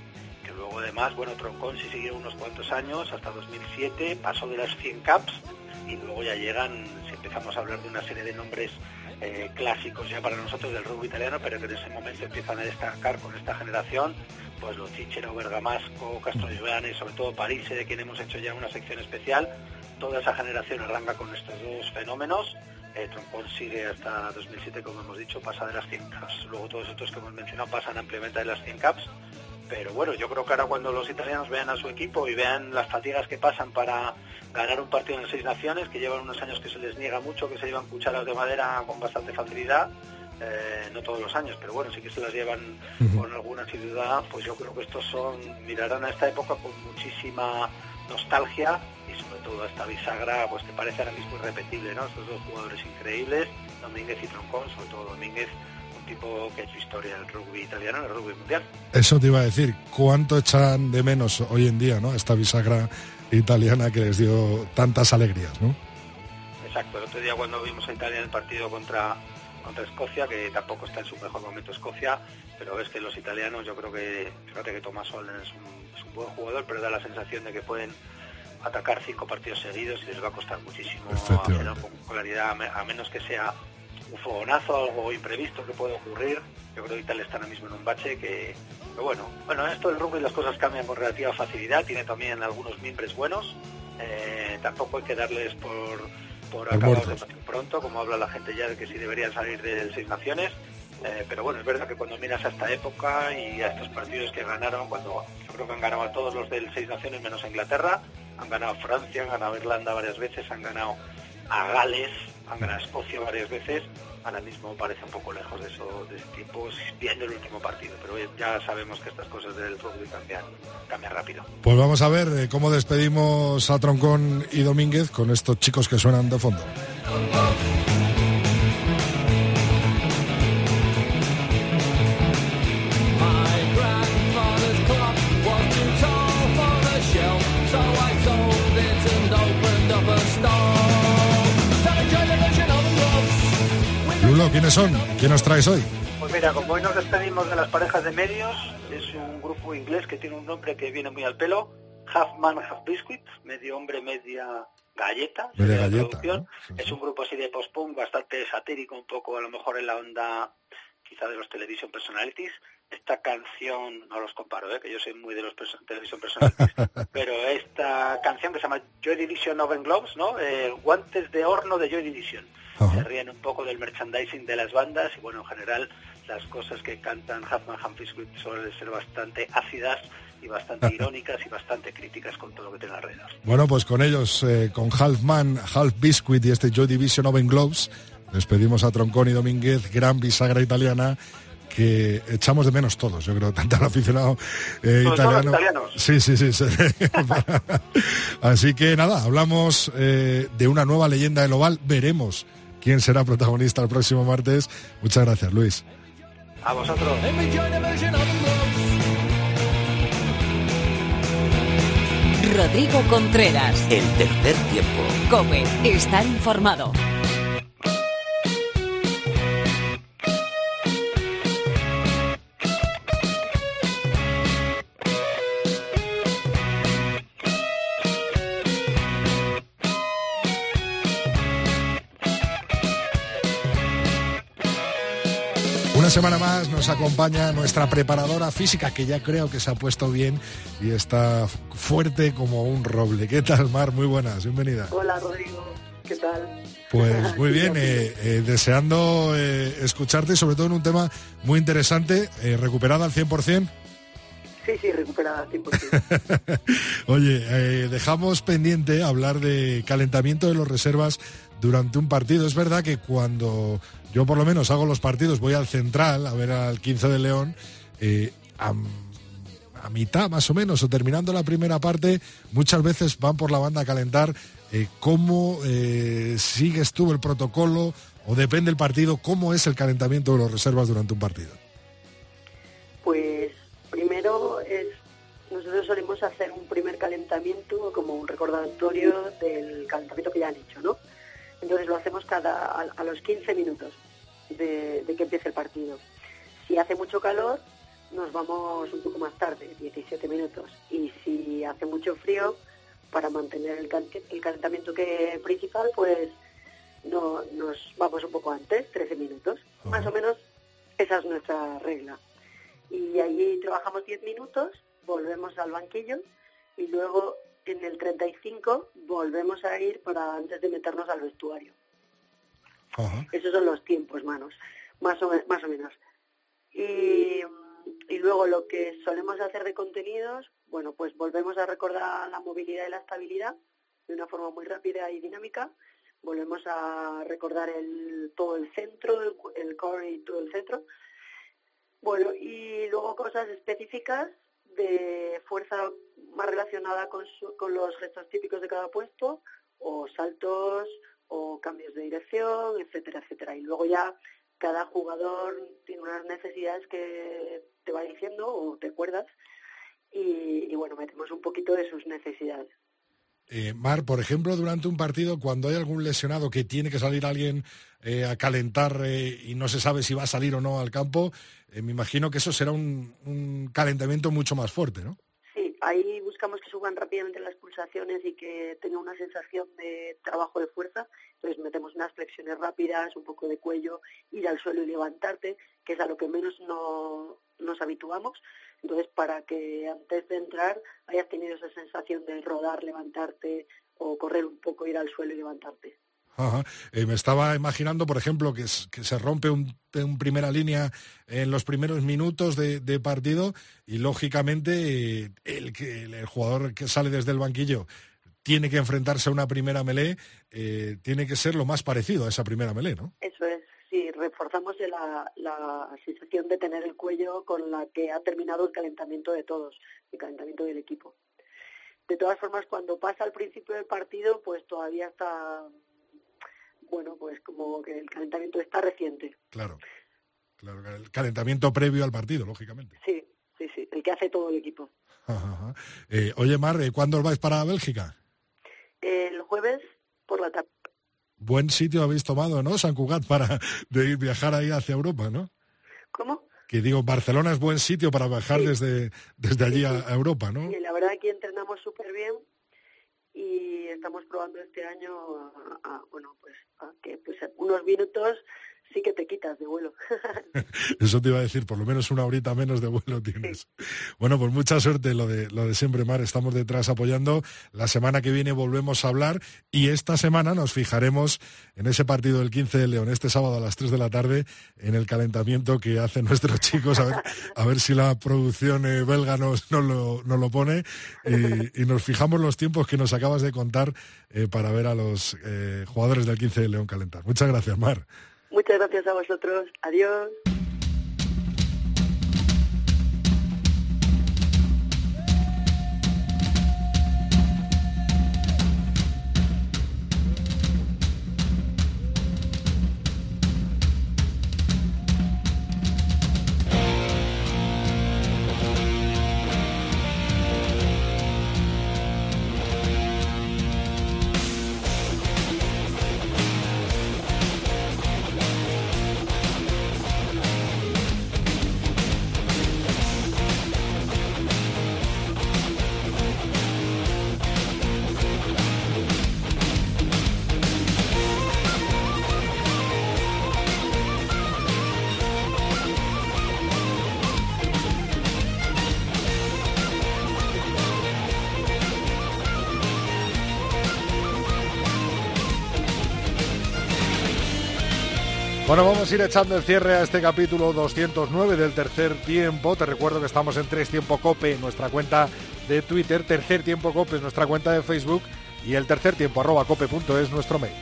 que luego además, bueno, Troncón sí siguió unos cuantos años, hasta 2007, pasó de las 100 caps y luego ya llegan, si empezamos a hablar de una serie de nombres eh, clásicos ya para nosotros del rugby italiano, pero que en ese momento empiezan a destacar con esta generación, pues los Cicero, Bergamasco, Castro y sobre todo París, de quien hemos hecho ya una sección especial, toda esa generación arranca con estos dos fenómenos. Eh, Troncón sigue hasta 2007, como hemos dicho, pasa de las 100 caps. Luego todos estos que hemos mencionado pasan ampliamente de las 100 caps. Pero bueno, yo creo que ahora cuando los italianos vean a su equipo y vean las fatigas que pasan para ganar un partido en seis naciones, que llevan unos años que se les niega mucho, que se llevan cucharas de madera con bastante facilidad, eh, no todos los años, pero bueno, sí que se las llevan con alguna asiduidad, pues yo creo que estos son, mirarán a esta época con muchísima nostalgia y sobre todo esta bisagra pues te parece ahora mismo irrepetible, ¿no? Estos dos jugadores increíbles, Domínguez y Troncón, sobre todo Domínguez, que ha hecho historia el rugby italiano, el rugby mundial. Eso te iba a decir, ¿cuánto echan de menos hoy en día, ¿no? Esta bisagra italiana que les dio tantas alegrías, ¿no? Exacto, el otro día cuando vimos a Italia en el partido contra contra Escocia, que tampoco está en su mejor momento Escocia, pero ves que los italianos, yo creo que, fíjate que Tomás Holden es un, es un buen jugador, pero da la sensación de que pueden atacar cinco partidos seguidos y les va a costar muchísimo hacerlo con claridad, a menos que sea un fogonazo, algo imprevisto que puede ocurrir. Yo creo que Italia está ahora mismo en un bache que, que bueno, bueno, en esto del rugby las cosas cambian con relativa facilidad, tiene también algunos miembros buenos, eh, tampoco hay que darles por, por acabados de pronto, como habla la gente ya de que sí deberían salir del Seis Naciones. Eh, pero bueno, es verdad que cuando miras a esta época y a estos partidos que ganaron, cuando yo creo que han ganado a todos los del Seis Naciones menos a Inglaterra, han ganado a Francia, han ganado a Irlanda varias veces, han ganado a Gales, a Escocia varias veces, ahora mismo parece un poco lejos de eso, de ese tiempo, viendo el último partido, pero ya sabemos que estas cosas del rugby cambian, cambian rápido. Pues vamos a ver eh, cómo despedimos a Troncón y Domínguez con estos chicos que suenan de fondo. So I sold it and opened ¿quiénes son? ¿Quién nos traes hoy? Pues mira, como hoy nos despedimos de las parejas de medios, es un grupo inglés que tiene un nombre que viene muy al pelo, Half Man, Half Biscuit, medio hombre, media galleta. Media galleta, traducción. Es un grupo así de post-punk, bastante satírico, un poco a lo mejor en la onda quizá de los television personalities. Esta canción, no los comparo, ¿eh? que yo soy muy de los perso- television personalities, (laughs) pero esta canción que se llama Joy Division Oven Gloves, ¿no? Eh, guantes de horno de Joy Division. Se ríen un poco del merchandising de las bandas y bueno, en general las cosas que cantan Huffman Humphrey Biscuit suelen ser bastante ácidas y bastante (laughs) irónicas y bastante críticas con todo lo que tiene alrededor. Bueno, pues con ellos, eh, con Half Man, Half Biscuit y este Joy Division Oven Gloves, despedimos a Troncón y Domínguez, gran bisagra italiana que echamos de menos todos, yo creo, (laughs) tanto al aficionado eh, los italiano. italianos. Sí, sí, sí. sí. (laughs) Así que nada, hablamos eh, de una nueva leyenda del Oval, veremos quién será protagonista el próximo martes. Muchas gracias, Luis. A vosotros. Rodrigo Contreras. El tercer tiempo. Cope. Estar informado. Semana más nos acompaña nuestra preparadora física, que ya creo que se ha puesto bien y está fuerte como un roble. ¿Qué tal, Mar? Muy buenas, bienvenida. Hola Rodrigo, ¿qué tal? Pues (laughs) muy bien, eh, eh, deseando eh, escucharte, sobre todo en un tema muy interesante, recuperada al 100%. Sí, sí, recuperada al 100%. (laughs) Oye, dejamos pendiente hablar de calentamiento de los reservas durante un partido. Es verdad que cuando yo por lo menos hago los partidos, voy al central a ver al 15 de León, eh, a, mitad más o menos, o terminando la primera parte, muchas veces van por la banda a calentar. Eh, ¿Cómo eh, sigues tú el protocolo o depende el partido? ¿Cómo es el calentamiento de los reservas durante un partido? Pues primero es nosotros solemos hacer un primer calentamiento como un recordatorio del calentamiento que ya han hecho, ¿no? Entonces lo hacemos cada a, a los 15 minutos de, de que empiece el partido. Si hace mucho calor, nos vamos un poco más tarde, 17 minutos. Y si hace mucho frío, para mantener el calentamiento que principal, pues no, nos vamos un poco antes, 13 minutos. Más o menos esa es nuestra regla. Y allí trabajamos 10 minutos, volvemos al banquillo y luego en el 35 volvemos a ir para antes de meternos al vestuario. Esos son los tiempos, manos, más o, más o menos. Y, y luego lo que solemos hacer de contenidos, bueno, pues volvemos a recordar la movilidad y la estabilidad de una forma muy rápida y dinámica. Volvemos a recordar el, todo el centro, el, el core y todo el centro. Bueno, y luego cosas específicas de fuerza más relacionada con, su- con los gestos típicos de cada puesto, o saltos, o cambios de dirección, etcétera, etcétera. Y luego ya cada jugador tiene unas necesidades que te va diciendo o te acuerdas y, y bueno, metemos un poquito de sus necesidades. Eh, Mar, por ejemplo, durante un partido, cuando hay algún lesionado que tiene que salir alguien eh, a calentar eh, y no se sabe si va a salir o no al campo, me imagino que eso será un, un calentamiento mucho más fuerte, ¿no? Ahí buscamos que suban rápidamente las pulsaciones y que tenga una sensación de trabajo de fuerza. Entonces metemos unas flexiones rápidas, un poco de cuello, ir al suelo y levantarte, que es a lo que menos no nos habituamos. Entonces, para que antes de entrar hayas tenido esa sensación de rodar, levantarte o correr un poco, ir al suelo y levantarte. Eh, me estaba imaginando, por ejemplo, que, se rompe un, primera línea en los primeros minutos de, partido y, lógicamente, el, que, el jugador que sale desde el banquillo tiene que enfrentarse a una primera melee, eh, tiene que ser lo más parecido a esa primera melee, ¿no? Eso es, sí, reforzamos la sensación de tener el cuello con la que ha terminado el calentamiento de todos, el calentamiento del equipo. De todas formas, cuando pasa al principio del partido, pues todavía está, bueno, pues como que el calentamiento está reciente. Claro. claro el calentamiento previo al partido, lógicamente. Sí, sí, sí, el que hace todo el equipo. Ajá, ajá. Eh, oye, Mar, eh, ¿cuándo os vais para Bélgica? El jueves por la tarde. Buen sitio habéis tomado, ¿no? San Cugat para de ir viajar ahí hacia Europa, ¿no? ¿Cómo? Que digo, Barcelona es buen sitio para viajar desde, desde allí a, a Europa, ¿no? La verdad aquí entrenamos súper bien y estamos probando este año a, a, bueno, pues a que pues unos minutos sí que te quitas de vuelo. (laughs) Eso te iba a decir, por lo menos una horita menos de vuelo tienes. Bueno, pues mucha suerte lo de lo de siempre Mar, estamos detrás apoyando. La semana que viene volvemos a hablar y esta semana nos fijaremos en ese partido del 15 de León, este sábado a las 3 de la tarde, en el calentamiento que hacen nuestros (laughs) chicos, a ver, a ver si la producción eh, belga nos, nos, lo, nos lo pone y, y, nos fijamos los tiempos que nos acabas de contar eh, para ver a los eh, jugadores del 15 de León calentar. Muchas gracias, Mar. Muchas gracias a vosotros. Adiós. Bueno, vamos a ir echando el cierre a este capítulo 209 del tercer tiempo. Te recuerdo que estamos en Tres Tiempo Cope, nuestra cuenta de Twitter, Tercer Tiempo Cope es nuestra cuenta de Facebook y el tercer tiempo arroba cope.es nuestro mail.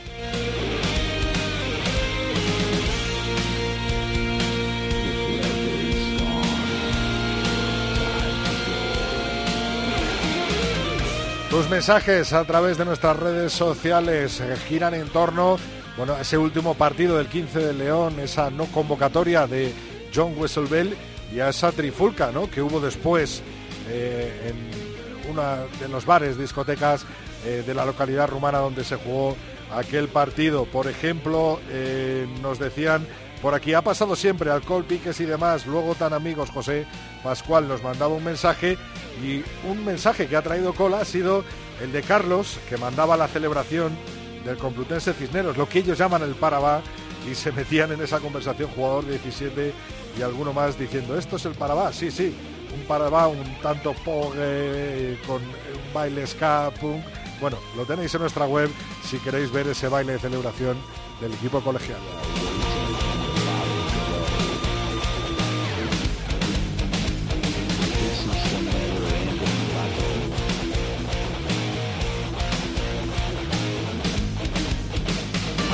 Tus mensajes a través de nuestras redes sociales giran en torno bueno, ese último partido del 15 de León, esa no convocatoria de John Wesselbell y a esa trifulca ¿no? que hubo después eh, en uno de los bares, discotecas eh, de la localidad rumana donde se jugó aquel partido. Por ejemplo, eh, nos decían, por aquí ha pasado siempre alcohol, piques y demás, luego tan amigos, José Pascual nos mandaba un mensaje y un mensaje que ha traído cola ha sido el de Carlos, que mandaba la celebración del Complutense Cisneros, lo que ellos llaman el Parabá, y se metían en esa conversación jugador 17 y alguno más diciendo, esto es el Parabá, sí, sí, un Parabá un tanto pogue, con un baile ska, punk. Bueno, lo tenéis en nuestra web si queréis ver ese baile de celebración del equipo colegial.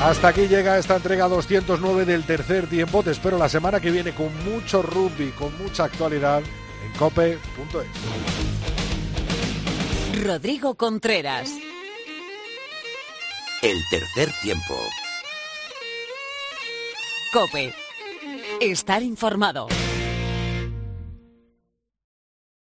Hasta aquí llega esta entrega 209 del tercer tiempo. Te espero la semana que viene con mucho rugby, con mucha actualidad en cope.es. Rodrigo Contreras. El tercer tiempo. Cope. Estar informado.